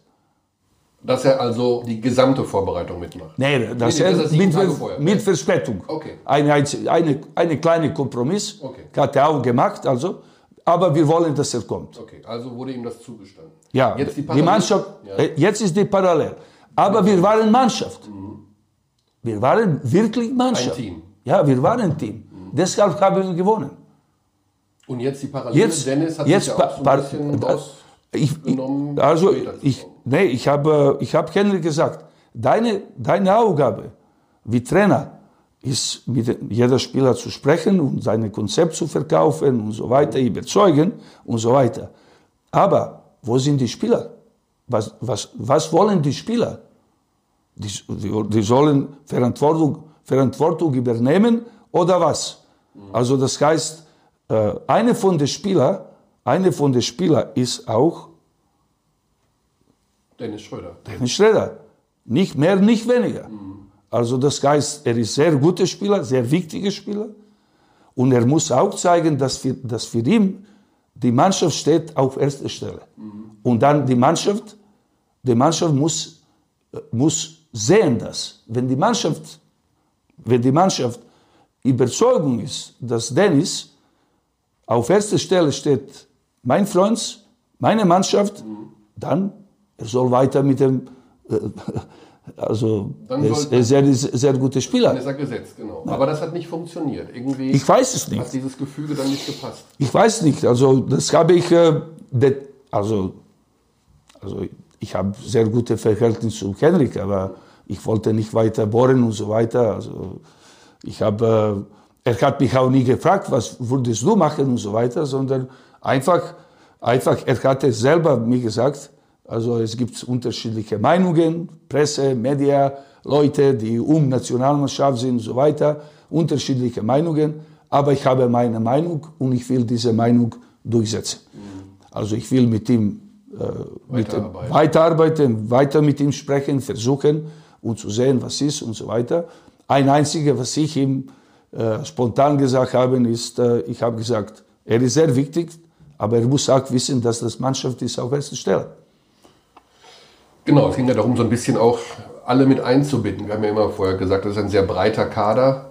Dass er also die gesamte Vorbereitung mitmacht? Nee, dass nee, er das mit, mit Verspätung. Okay. Eine, eine, eine kleine Kompromiss okay. hat er auch gemacht, also, aber wir wollen, dass er kommt. Okay, also wurde ihm das zugestanden. Ja, jetzt die, die Mannschaft, ja. Äh, jetzt ist die parallel. Aber wir waren Mannschaft. Mhm. Wir waren wirklich Mannschaft. Ein Team. Ja, wir waren ein Team. Mhm. Deshalb haben wir gewonnen. Und jetzt die Parallele, jetzt, Dennis hat jetzt sich ja auch so ein bisschen rausgenommen. Ich, also, ich, nee, ich habe ich hab Henry gesagt, deine, deine Aufgabe wie Trainer ist, mit jeder Spieler zu sprechen und sein Konzept zu verkaufen und so weiter, überzeugen und so weiter. Aber wo sind die Spieler? Was, was, was wollen die Spieler? Die, die sollen Verantwortung, Verantwortung übernehmen oder was? Also das heißt, äh, eine von den Spielern, eine von den Spieler ist auch Dennis Schröder. Dennis Schröder. Nicht mehr, nicht weniger. Mhm. Also das heißt, er ist sehr guter Spieler, sehr wichtiger Spieler. Und er muss auch zeigen, dass für, dass für ihn die Mannschaft steht auf erster Stelle. Mhm. Und dann die Mannschaft, die Mannschaft muss, muss sehen das. Wenn die Mannschaft, wenn die Mannschaft Überzeugung ist, dass Dennis auf erster Stelle steht, mein Freund, meine Mannschaft, dann er soll weiter mit dem, äh, <laughs> also er ist ein sehr, sehr guter Spieler. Dann ist er gesetzt, genau. Aber das hat nicht funktioniert. Irgendwie ich weiß es nicht. Hat dieses Gefüge dann nicht gepasst. Ich weiß nicht. Also das habe ich, äh, also, also ich habe sehr gute Verhältnisse zu Henrik, aber ich wollte nicht weiter bohren und so weiter. Also ich habe, äh, er hat mich auch nie gefragt, was würdest du machen und so weiter, sondern einfach, einfach, er hatte selber mir gesagt, also es gibt unterschiedliche Meinungen, Presse, Media, Leute, die um Nationalmannschaft sind und so weiter, unterschiedliche Meinungen. Aber ich habe meine Meinung und ich will diese Meinung durchsetzen. Also ich will mit ihm weiterarbeiten. Mit weiterarbeiten, weiter mit ihm sprechen, versuchen und zu sehen, was ist und so weiter. Ein einziges, was ich ihm äh, spontan gesagt habe, ist, äh, ich habe gesagt, er ist sehr wichtig, aber er muss auch wissen, dass das Mannschaft ist auf erster Stelle. Genau, es ging ja darum, so ein bisschen auch alle mit einzubinden. Wir haben ja immer vorher gesagt, das ist ein sehr breiter Kader.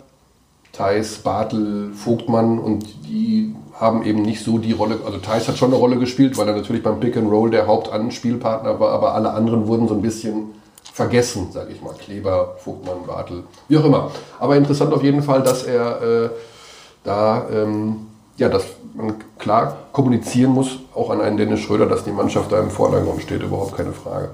Thais, Bartel, Vogtmann und die haben eben nicht so die Rolle, also Thais hat schon eine Rolle gespielt, weil er natürlich beim Pick and Roll der Hauptanspielpartner war, aber alle anderen wurden so ein bisschen vergessen, sage ich mal. Kleber, Vogtmann, Bartel, wie auch immer. Aber interessant auf jeden Fall, dass er äh, da, ähm, ja, dass man klar kommunizieren muss, auch an einen Dennis Schröder, dass die Mannschaft da im Vordergrund steht, überhaupt keine Frage.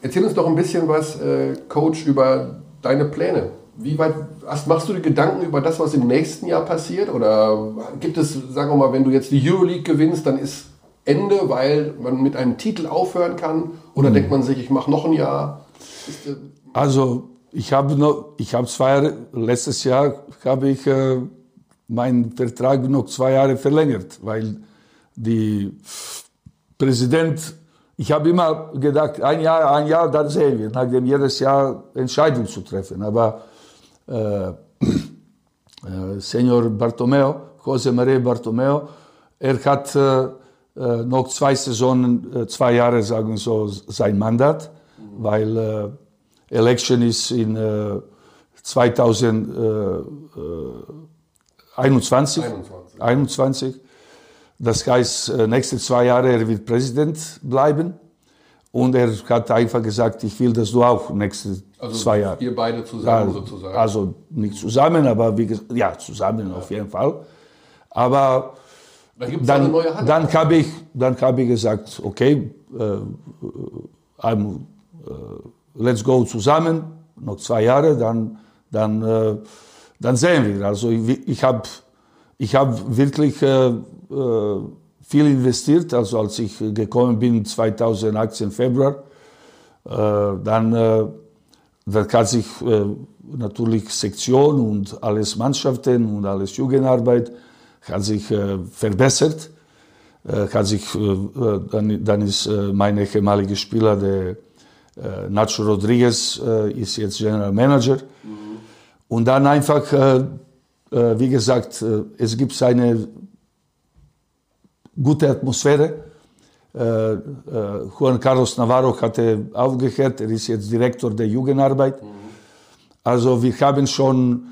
Erzähl uns doch ein bisschen was, äh, Coach, über deine Pläne. Wie weit hast, machst du dir Gedanken über das, was im nächsten Jahr passiert? Oder gibt es, sagen wir mal, wenn du jetzt die Euroleague gewinnst, dann ist Ende, weil man mit einem Titel aufhören kann? Oder hm. denkt man sich, ich mache noch ein Jahr? Ist, äh also ich habe noch, ich habe zwei Jahre, letztes Jahr habe ich äh, meinen Vertrag noch zwei Jahre verlängert, weil die Präsident ich habe immer gedacht, ein Jahr, ein Jahr, dann sehen wir, nachdem jedes Jahr Entscheidungen zu treffen. Aber äh, <clears throat> äh, Senior Bartomeo, Jose Maria Bartomeo, er hat äh, äh noch zwei Saisonen, zwei Jahre, sagen so, sein Mandat, weil Election ist in 2021. 21. 21. Das heißt, nächste zwei Jahre er wird Präsident bleiben. Und er hat einfach gesagt, ich will, dass du auch nächste also zwei Jahre. Ihr beide zusammen ja, sozusagen. Also nicht zusammen, aber wie gesagt, ja, zusammen ja. auf jeden Fall. Aber da dann, dann habe ich, dann habe ich gesagt, okay, äh, I'm, äh, let's go zusammen, noch zwei Jahre, dann, dann, äh, dann sehen wir. Also ich, ich habe ich hab wirklich äh, äh, viel investiert, also als ich gekommen bin 2018 Februar, äh, dann, äh, dann hat sich natürlich Sektion und alles Mannschaften und alles Jugendarbeit hat sich verbessert. Hat sich, dann, dann ist mein ehemaliger Spieler, der Nacho Rodriguez, ist jetzt General Manager. Mhm. Und dann einfach, wie gesagt, es gibt eine gute Atmosphäre Äh, äh, Juan Carlos Navarro hatte aufgehört, er ist jetzt Direktor der Jugendarbeit. Mhm. Also wir haben schon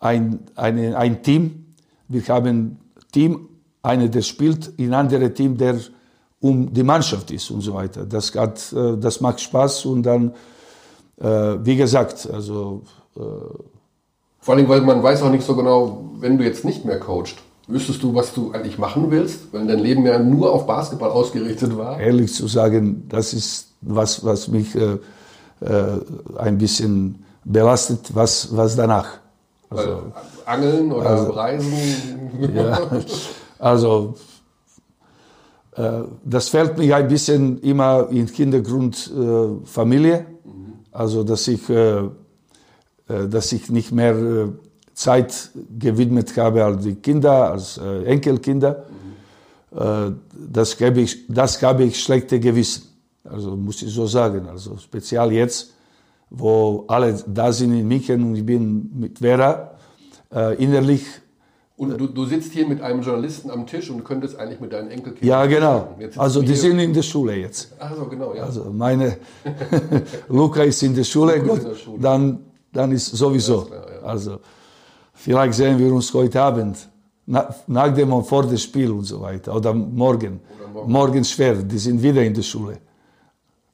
ein, eine, ein Team, wir haben Team, einer, der spielt, in andere Team, der um die Mannschaft ist und so weiter. Das, hat, äh, das macht Spaß und dann, wie gesagt, also. Vor allem, weil man weiß auch nicht so genau, wenn du jetzt nicht mehr coachst, wüsstest du, was du eigentlich machen willst, weil dein Leben ja nur auf Basketball ausgerichtet war? Ehrlich zu sagen, das ist was, was mich äh, äh, ein bisschen belastet, was, was danach. Also, Angeln oder also, Reisen? <laughs> Ja, also äh, das fällt mir ein bisschen immer in Hintergrund äh, Familie, mhm. also dass ich, äh, dass ich nicht mehr Zeit gewidmet habe als die Kinder, als Enkelkinder. Mhm. Das gebe ich, das gab ich schlechte Gewissen, also muss ich so sagen, also speziell jetzt, wo alle da sind in München und ich bin mit Vera innerlich und du, du, sitzt hier mit einem Journalisten am Tisch und könntest eigentlich mit deinen Enkelkindern. Ja, genau. Also die sind in der Schule jetzt. Ach so, genau, ja. Also meine <laughs> Luca ist in der Schule, Gut, in der Schule. Dann, dann ist sowieso. Klar, ja. Also vielleicht sehen wir uns heute Abend, nach, nach dem und vor dem Spiel und so weiter. Oder morgen. Oder morgen. morgen schwer, die sind wieder in der Schule.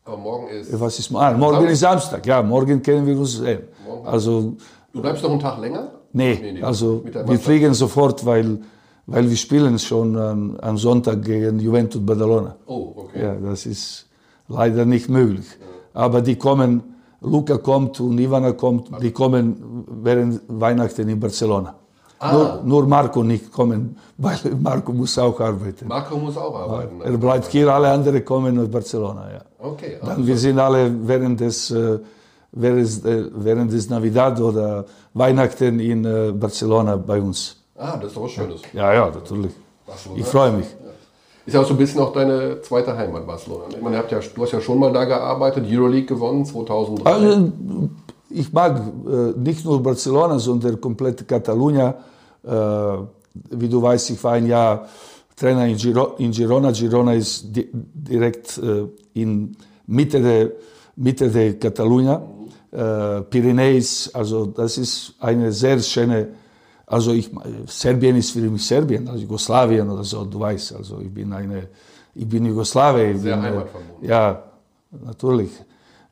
Aber morgen ist. Was ist ah, morgen Samstag? ist Samstag, ja, morgen können wir uns sehen. Morgen. Also, du bleibst noch einen Tag länger? Nee, nee, nee also wir fliegen sofort, weil, weil wir spielen schon am, am Sonntag gegen Juventus Badalona. Oh, okay. Ja, das ist leider nicht möglich. Ja. Aber die kommen, Luca kommt und Ivana kommt, die kommen während Weihnachten in Barcelona. Ah. Nur, nur, Marco nicht kommen, <laughs> weil Marco muss auch arbeiten. Marco muss auch arbeiten. Er bleibt hier, alle anderen kommen nach Barcelona. Ja. Okay. Also Dann wir sind alle während des äh, während, äh, während des Navidad oder Weihnachten in äh, Barcelona bei uns. Ah, das ist doch was Schönes. Ja, ja, natürlich. Ich freue mich. Ist ja auch so ein bisschen auch deine zweite Heimat, Barcelona. Ich meine, ja, du hast ja schon mal da gearbeitet, Euroleague gewonnen, 2003. Also, ich mag äh, nicht nur Barcelona, sondern komplett Catalunya. Äh, wie du weißt, ich war ein Jahr Trainer in, Giro in Girona. Girona ist di direkt äh, in Mitte der, Mitte der Catalunya äh, Pyrenäis, also das ist eine sehr schöne, also ich, Serbien ist für mich Serbien, also Jugoslawien oder so, du weißt, also ich bin eine, ich bin Jugoslawe. sehr bin, heimatverbunden. Ja, natürlich.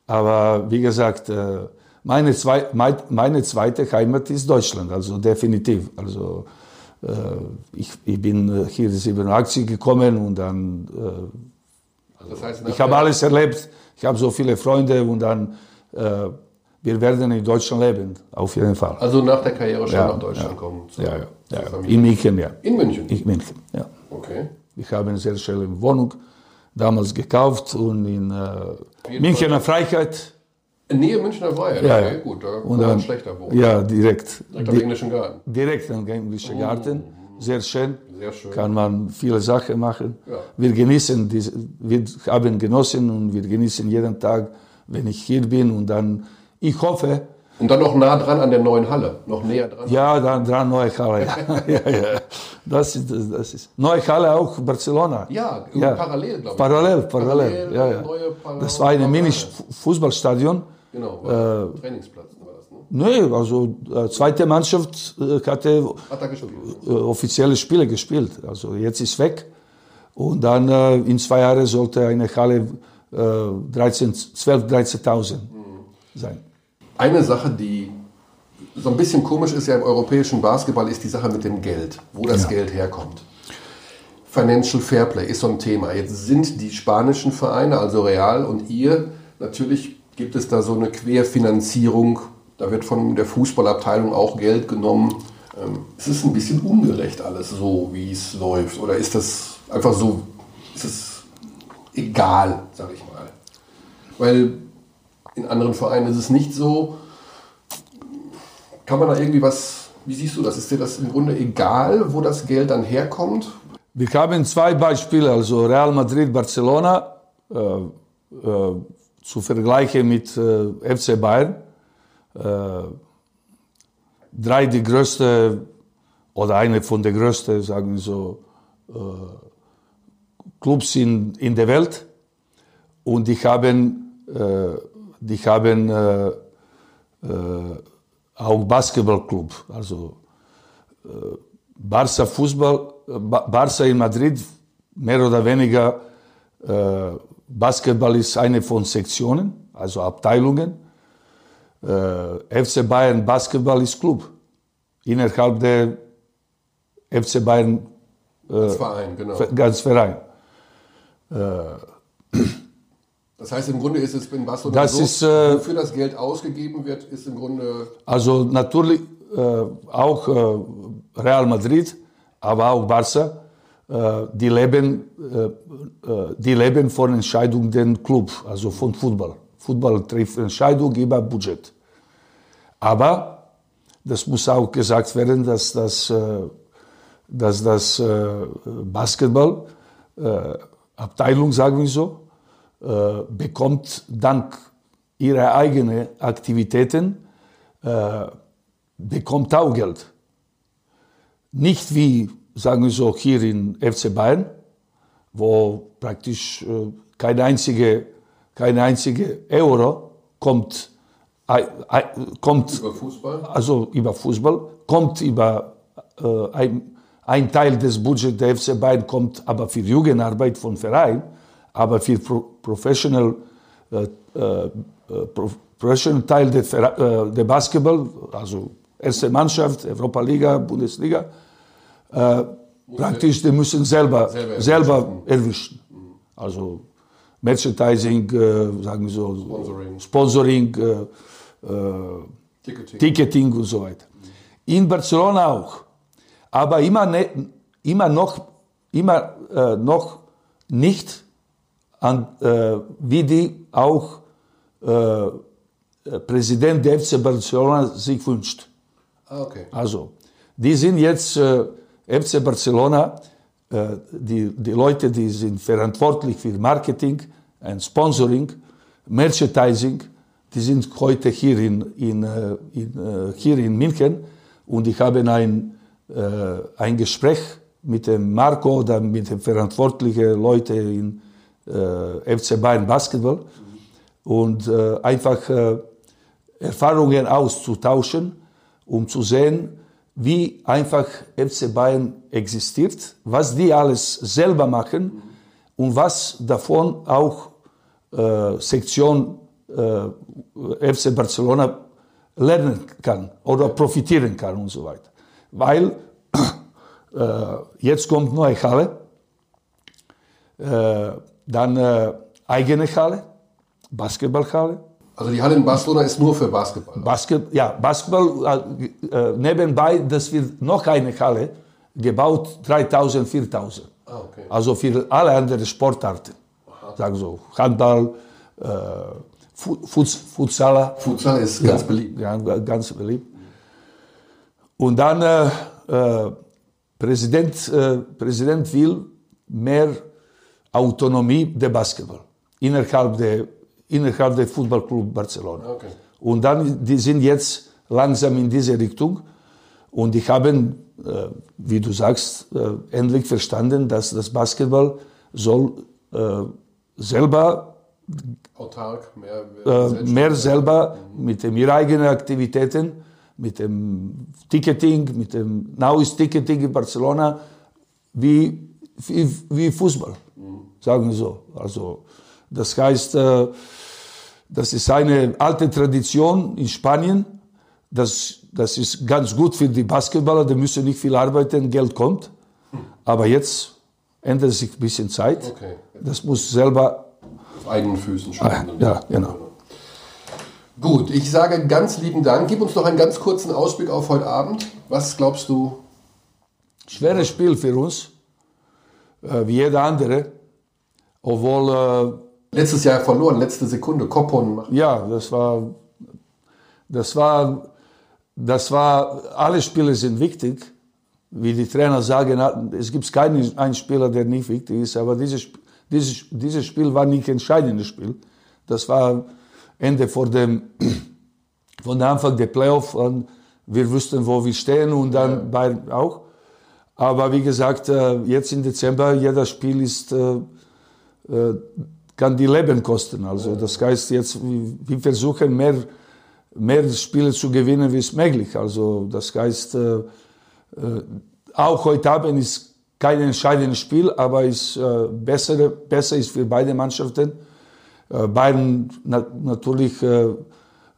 Aber wie gesagt, äh, meine, zwei, meine zweite Heimat ist Deutschland, also definitiv. Also äh, ich, ich bin hier 87 gekommen und dann, also das heißt, ich habe alles erlebt, ich habe so viele Freunde und dann wir werden in Deutschland leben, auf jeden Fall. Also nach der Karriere schon ja, nach Deutschland ja, kommen? Zur, ja, ja, ja. In München, ja. In München? In München, ja. Okay. Ich habe eine sehr schöne Wohnung damals gekauft und in äh, Münchener Freiheit. In Nähe Münchner Freiheit? Ja, okay, gut, da und dann, schlechter wohnen. Ja, direkt. Direkt am englischen Garten? Direkt am englischen oh. Garten. Sehr schön. Sehr schön. Kann man viele Sachen machen. Ja. Wir genießen, wir haben genossen und wir genießen jeden Tag, wenn ich hier bin und dann, ich hoffe, und dann noch nah dran an der neuen Halle, noch näher dran. Ja, dann dran neue Halle. <laughs> Ja. ja. Das ist, das ist neue Halle auch Barcelona. Ja, ja. parallel, glaube ich. Parallel, parallel. parallel ja, ja. Neue das war ein Mini-Fußballstadion. Genau, äh, Trainingsplatz war das. Ne? Nee, also äh, zweite Mannschaft äh, hatte Hat äh, offizielle Spiele gespielt. Also jetzt ist weg. Und dann äh, in zwei Jahren sollte eine Halle 13, 12, 13.000 mhm. sein. Eine Sache, die so ein bisschen komisch ist ja im europäischen Basketball, ist die Sache mit dem Geld, wo das ja. Geld herkommt. Financial Fairplay ist so ein Thema. Jetzt sind die spanischen Vereine, also Real und ihr, natürlich gibt es da so eine Querfinanzierung. Da wird von der Fußballabteilung auch Geld genommen. Ähm, es ist ein bisschen ungerecht alles so, wie es läuft. Oder ist das einfach so, ist es egal, sag ich mal? Weil in anderen Vereinen ist es nicht so. Kann man da irgendwie was, wie siehst du das? Ist dir das im Grunde egal, wo das Geld dann herkommt? Wir haben zwei Beispiele, also Real Madrid, Barcelona, äh, äh, zu vergleichen mit äh, FC Bayern. Äh, drei die größte oder eine von der größten, sagen wir so, äh, Clubs in, in der Welt und die haben, äh, die haben äh, äh, auch Basketballclub, also äh, Barca Fußball, äh, Barca in Madrid, mehr oder weniger äh, Basketball ist eine von Sektionen, also Abteilungen. Äh, FC Bayern Basketball ist Club. Innerhalb der FC Bayern Als Verein, genau. ganz Verein. Das heißt, im Grunde ist es in Barcelona Das so, ist, äh, wofür das Geld ausgegeben wird, ist im Grunde Also natürlich äh, auch äh, Real Madrid, aber auch Barca, äh, die, leben, äh, äh, die leben von Entscheidungen des Club, also von Fußball. Fußball trifft Entscheidung über Budget. Aber das muss auch gesagt werden, dass das, dass das Basketball, Abteilung, sagen wir so, bekommt dank ihrer eigenen Aktivitäten äh, bekommt auch Geld. Nicht wie, sagen wir so, hier in FC Bayern, wo praktisch äh, keine einzige, keine einzige Euro kommt, kommt über Fußball. also über Fußball, kommt über äh, ein, ein Teil des Budgets der FC Bayern kommt aber für Jugendarbeit von Verein, aber für Pro Professional, äh, äh, Pro Professional Teil der, der Basketball, also erste Mannschaft, Europa Liga, Bundesliga, praktisch, die müssen selber, Selber selber, erwischen. Also Merchandising, äh, sagen wir so, Sponsoring. Sponsoring äh, äh, Ticketing. Ticketing und so weiter. In Barcelona auch. Aber immer, ne, immer, noch, immer noch nicht, an, äh, wie die auch äh, Präsident der FC Barcelona sich wünscht. Ah, okay. Also, die sind jetzt äh, FC Barcelona, äh, die, die Leute, die sind verantwortlich für Marketing, und Sponsoring, Merchandising, die sind heute hier in, in, äh, in, äh, hier in München und ich habe ein, ein Gespräch mit dem Marco oder mit den verantwortlichen Leuten in äh, FC Bayern Basketball und äh, einfach äh, Erfahrungen auszutauschen, um zu sehen, wie einfach FC Bayern existiert, was die alles selber machen und was davon auch äh, Sektion äh, FC Barcelona lernen kann oder profitieren kann und so weiter. Weil äh, jetzt kommt neue Halle, äh, dann äh, eigene Halle, Basketballhalle, Also die Halle in Barcelona ist nur für Basketball. Basket, ja, Basketball, äh, äh, nebenbei, das wird noch eine Halle gebaut, 3000, 4000. Ah, okay. Also für alle anderen Sportarten. Sagen so, Handball, äh, Fu- Futs, Futsaler. Futsal ist ganz beliebt. Ja, ganz beliebt. Und dann, äh, Präsident, Präsident will mehr Autonomie der Basketball innerhalb der, innerhalb der Fußballclub Barcelona. Okay. Und dann, die sind jetzt langsam in diese Richtung. Und die haben, äh, wie du sagst, äh, endlich verstanden, dass das Basketball soll äh, selber Autark, mehr, äh, mehr selber mit den eigenen Aktivitäten, mit dem Ticketing, mit dem Now ist Ticketing in Barcelona, wie, wie, wie Fußball, sagen wir so. Also, das heißt, äh, das ist eine alte Tradition in Spanien. Das, das ist ganz gut für die Basketballer, die müssen nicht viel arbeiten, Geld kommt. Aber jetzt ändert sich ein bisschen Zeit. Okay. Das muss selber, auf eigenen Füßen stehen. ja, genau. Gut, ich sage ganz lieben Dank. Gib uns noch einen ganz kurzen Ausblick auf heute Abend. Was glaubst du? Schweres Spiel für uns, äh, wie jeder andere. Obwohl, Letztes Jahr verloren, letzte Sekunde. Koppon äh, ja, das war, das war, das war, alle Spiele sind wichtig. Wie die Trainer sagen, es gibt keinen einen Spieler, der nicht wichtig ist, aber dieses, dieses, dieses Spiel war nicht entscheidendes Spiel. Das war Ende vor dem, <clears throat> von der Anfang der Playoff an. Wir wussten, wo wir stehen und dann bei auch. Aber wie gesagt, äh, jetzt im Dezember, jeder Spiel ist, äh, äh, kann die Leben kosten. Also das heißt jetzt, wir versuchen mehr, mehr Spiele zu gewinnen, wie es möglich. Also das heißt, auch heute Abend ist kein entscheidendes Spiel, aber ist besser, besser ist für beide Mannschaften. Bayern natürlich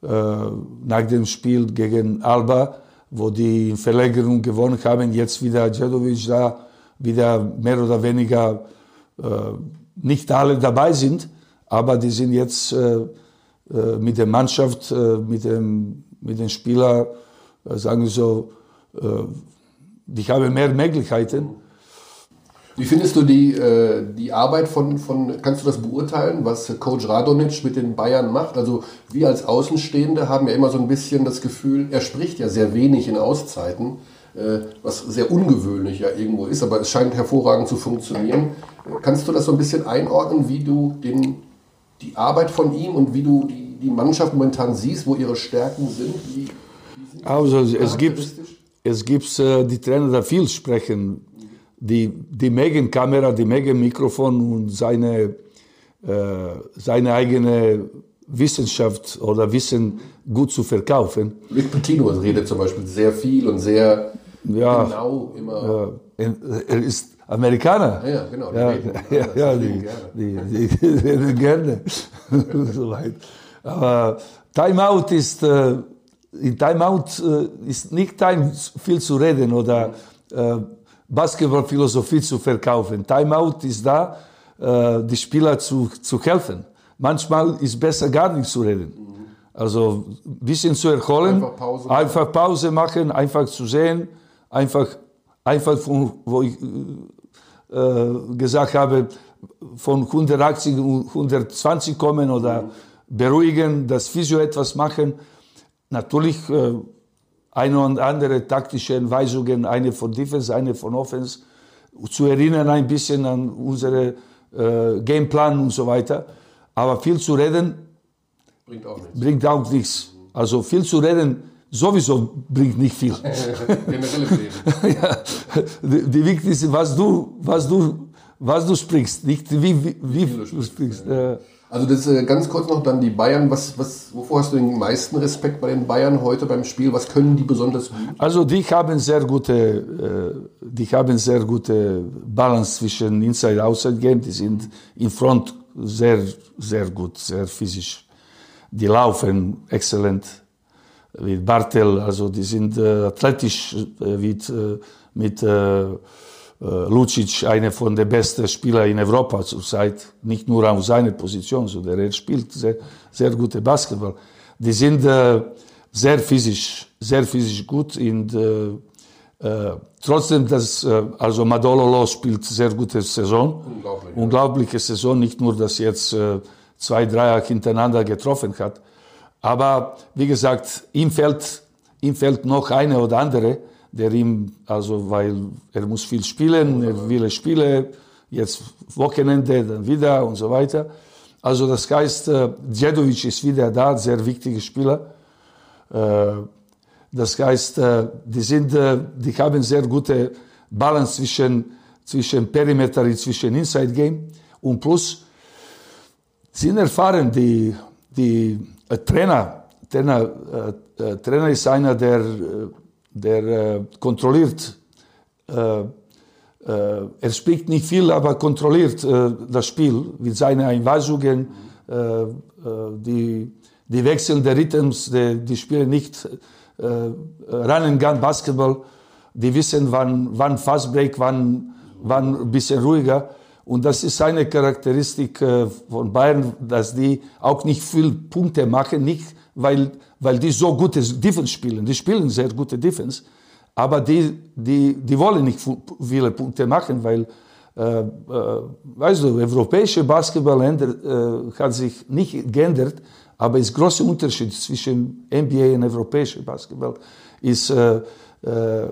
nach dem Spiel gegen Alba wo die in Verlängerung gewonnen haben, jetzt wieder Djedovic da, wieder mehr oder weniger äh, nicht alle dabei sind, aber die sind jetzt äh, äh mit der Mannschaft, äh, mit, dem, mit den Spielern, äh, sagen wir so, äh, die haben mehr Möglichkeiten. Wie findest du die, äh, die Arbeit von, von, kannst du das beurteilen, was Coach Radonic mit den Bayern macht? Also wir als Außenstehende haben ja immer so ein bisschen das Gefühl, er spricht ja sehr wenig in Auszeiten, äh, was sehr ungewöhnlich ja irgendwo ist, aber es scheint hervorragend zu funktionieren. Kannst du das so ein bisschen einordnen, wie du den, die Arbeit von ihm und wie du die, die Mannschaft momentan siehst, wo ihre Stärken sind? Wie, wie sind also es gibt, es gibt äh, die Trainer, die viel sprechen die, die Megan-Kamera, die Megan-Mikrofon und seine, äh, seine eigene Wissenschaft oder Wissen gut zu verkaufen. Rick Pitino redet zum Beispiel sehr viel und sehr ja, genau immer. Ja, er ist Amerikaner. Ja, genau. <laughs> Ja, ja, ja, die, die, die, reden gerne. <laughs> so weit. Aber Timeout ist, äh, in Timeout äh, ist nicht Time viel zu reden oder äh, Basketballphilosophie zu verkaufen. Timeout ist da, äh, die Spieler zu, zu helfen. Manchmal ist besser gar nicht zu reden. Also ein bisschen zu erholen, einfach Pause, einfach Pause machen, einfach zu sehen, einfach, einfach von, wo ich äh, gesagt habe, von 180 und 120 kommen oder mhm. beruhigen, das Physio etwas machen. Natürlich äh, eine und andere taktische Entweisungen, eine von Defense, eine von Offense, zu erinnern ein bisschen an unsere äh, Gameplan und so weiter. Aber viel zu reden bringt auch nichts. Bringt auch nichts. Also viel zu reden sowieso bringt nicht viel. <laughs> <laughs> ja, die, die wichtigste, was du, was du, was du sprichst, nicht wie, wie, wie du sprichst. Ja. Also das äh, ganz kurz noch dann die Bayern. Was, was, wovor hast du den meisten Respekt bei den Bayern heute beim Spiel? Was können die besonders gut? Also die haben sehr gute, äh, die haben sehr gute Balance zwischen Inside Outside Game. Die sind in Front sehr sehr gut, sehr physisch. Die laufen exzellent. Wie Bartel, also die sind äh, athletisch wie mit äh, Lucic einer von den besten Spielern in Europa zurzeit, nicht nur auf seiner Position, sondern er spielt sehr, sehr gute Basketball. Die sind äh, sehr physisch, sehr physisch gut und äh, äh, trotzdem, dass, äh, also Madololo spielt sehr gute Saison. Unglaublich. Unglaubliche Saison, nicht nur, dass jetzt äh, zwei Dreier hintereinander getroffen hat. Aber wie gesagt, ihm fällt, ihm fällt noch eine oder andere der ihm, also weil er muss viel spielen, er will Spiele, jetzt Wochenende, dann wieder und so weiter. Also das heißt, äh, Djedovic ist wieder da, sehr wichtiger Spieler. Äh, das heißt, äh, die, sind, die haben sehr gute Balance zwischen, zwischen Perimeter, zwischen Inside Game und plus sind erfahren, die, die Trainer, Trainer, Trainer ist einer, der der äh, kontrolliert, äh, äh, er spricht nicht viel, aber kontrolliert das Spiel mit seinen Einweisungen, die, die Wechsel der Rhythms, die, die spielen nicht äh, Run Gun Basketball, die wissen, wann, wann Fast Break, wann, wann ein bisschen ruhiger. Und das ist eine Charakteristik von Bayern, dass die auch nicht viel Punkte machen, nicht weil weil die so gute Defense spielen. Die spielen sehr gute Defense, aber die, die, die wollen nicht viele Punkte machen, weil, äh, äh, weißt du, europäische Basketball ändert, äh, hat sich nicht geändert, aber es ist großer Unterschied zwischen NBA und europäischem Basketball ist, äh, äh,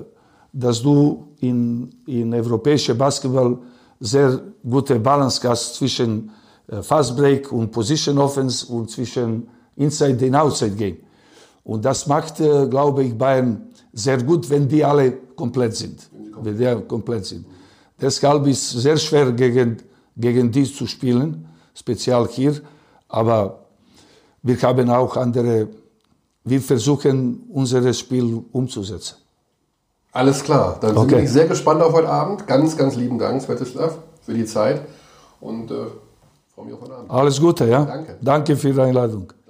dass du in, in europäischem Basketball sehr gute Balance hast zwischen äh, Fast Break und Position Offense und zwischen Inside und Outside Game. Und das macht, äh, glaube ich, Bayern sehr gut, wenn die alle komplett sind. wenn die komplett sind. Deshalb ist es sehr schwer gegen, gegen die zu spielen, speziell hier. Aber wir haben auch andere, wir versuchen unser Spiel umzusetzen. Alles klar, dann Okay. bin ich sehr gespannt auf heute Abend. Ganz, ganz lieben Dank, Svetislav, für die Zeit und äh, freue mich auf heute Abend. Alles Gute, ja? Danke. Danke für die Einladung.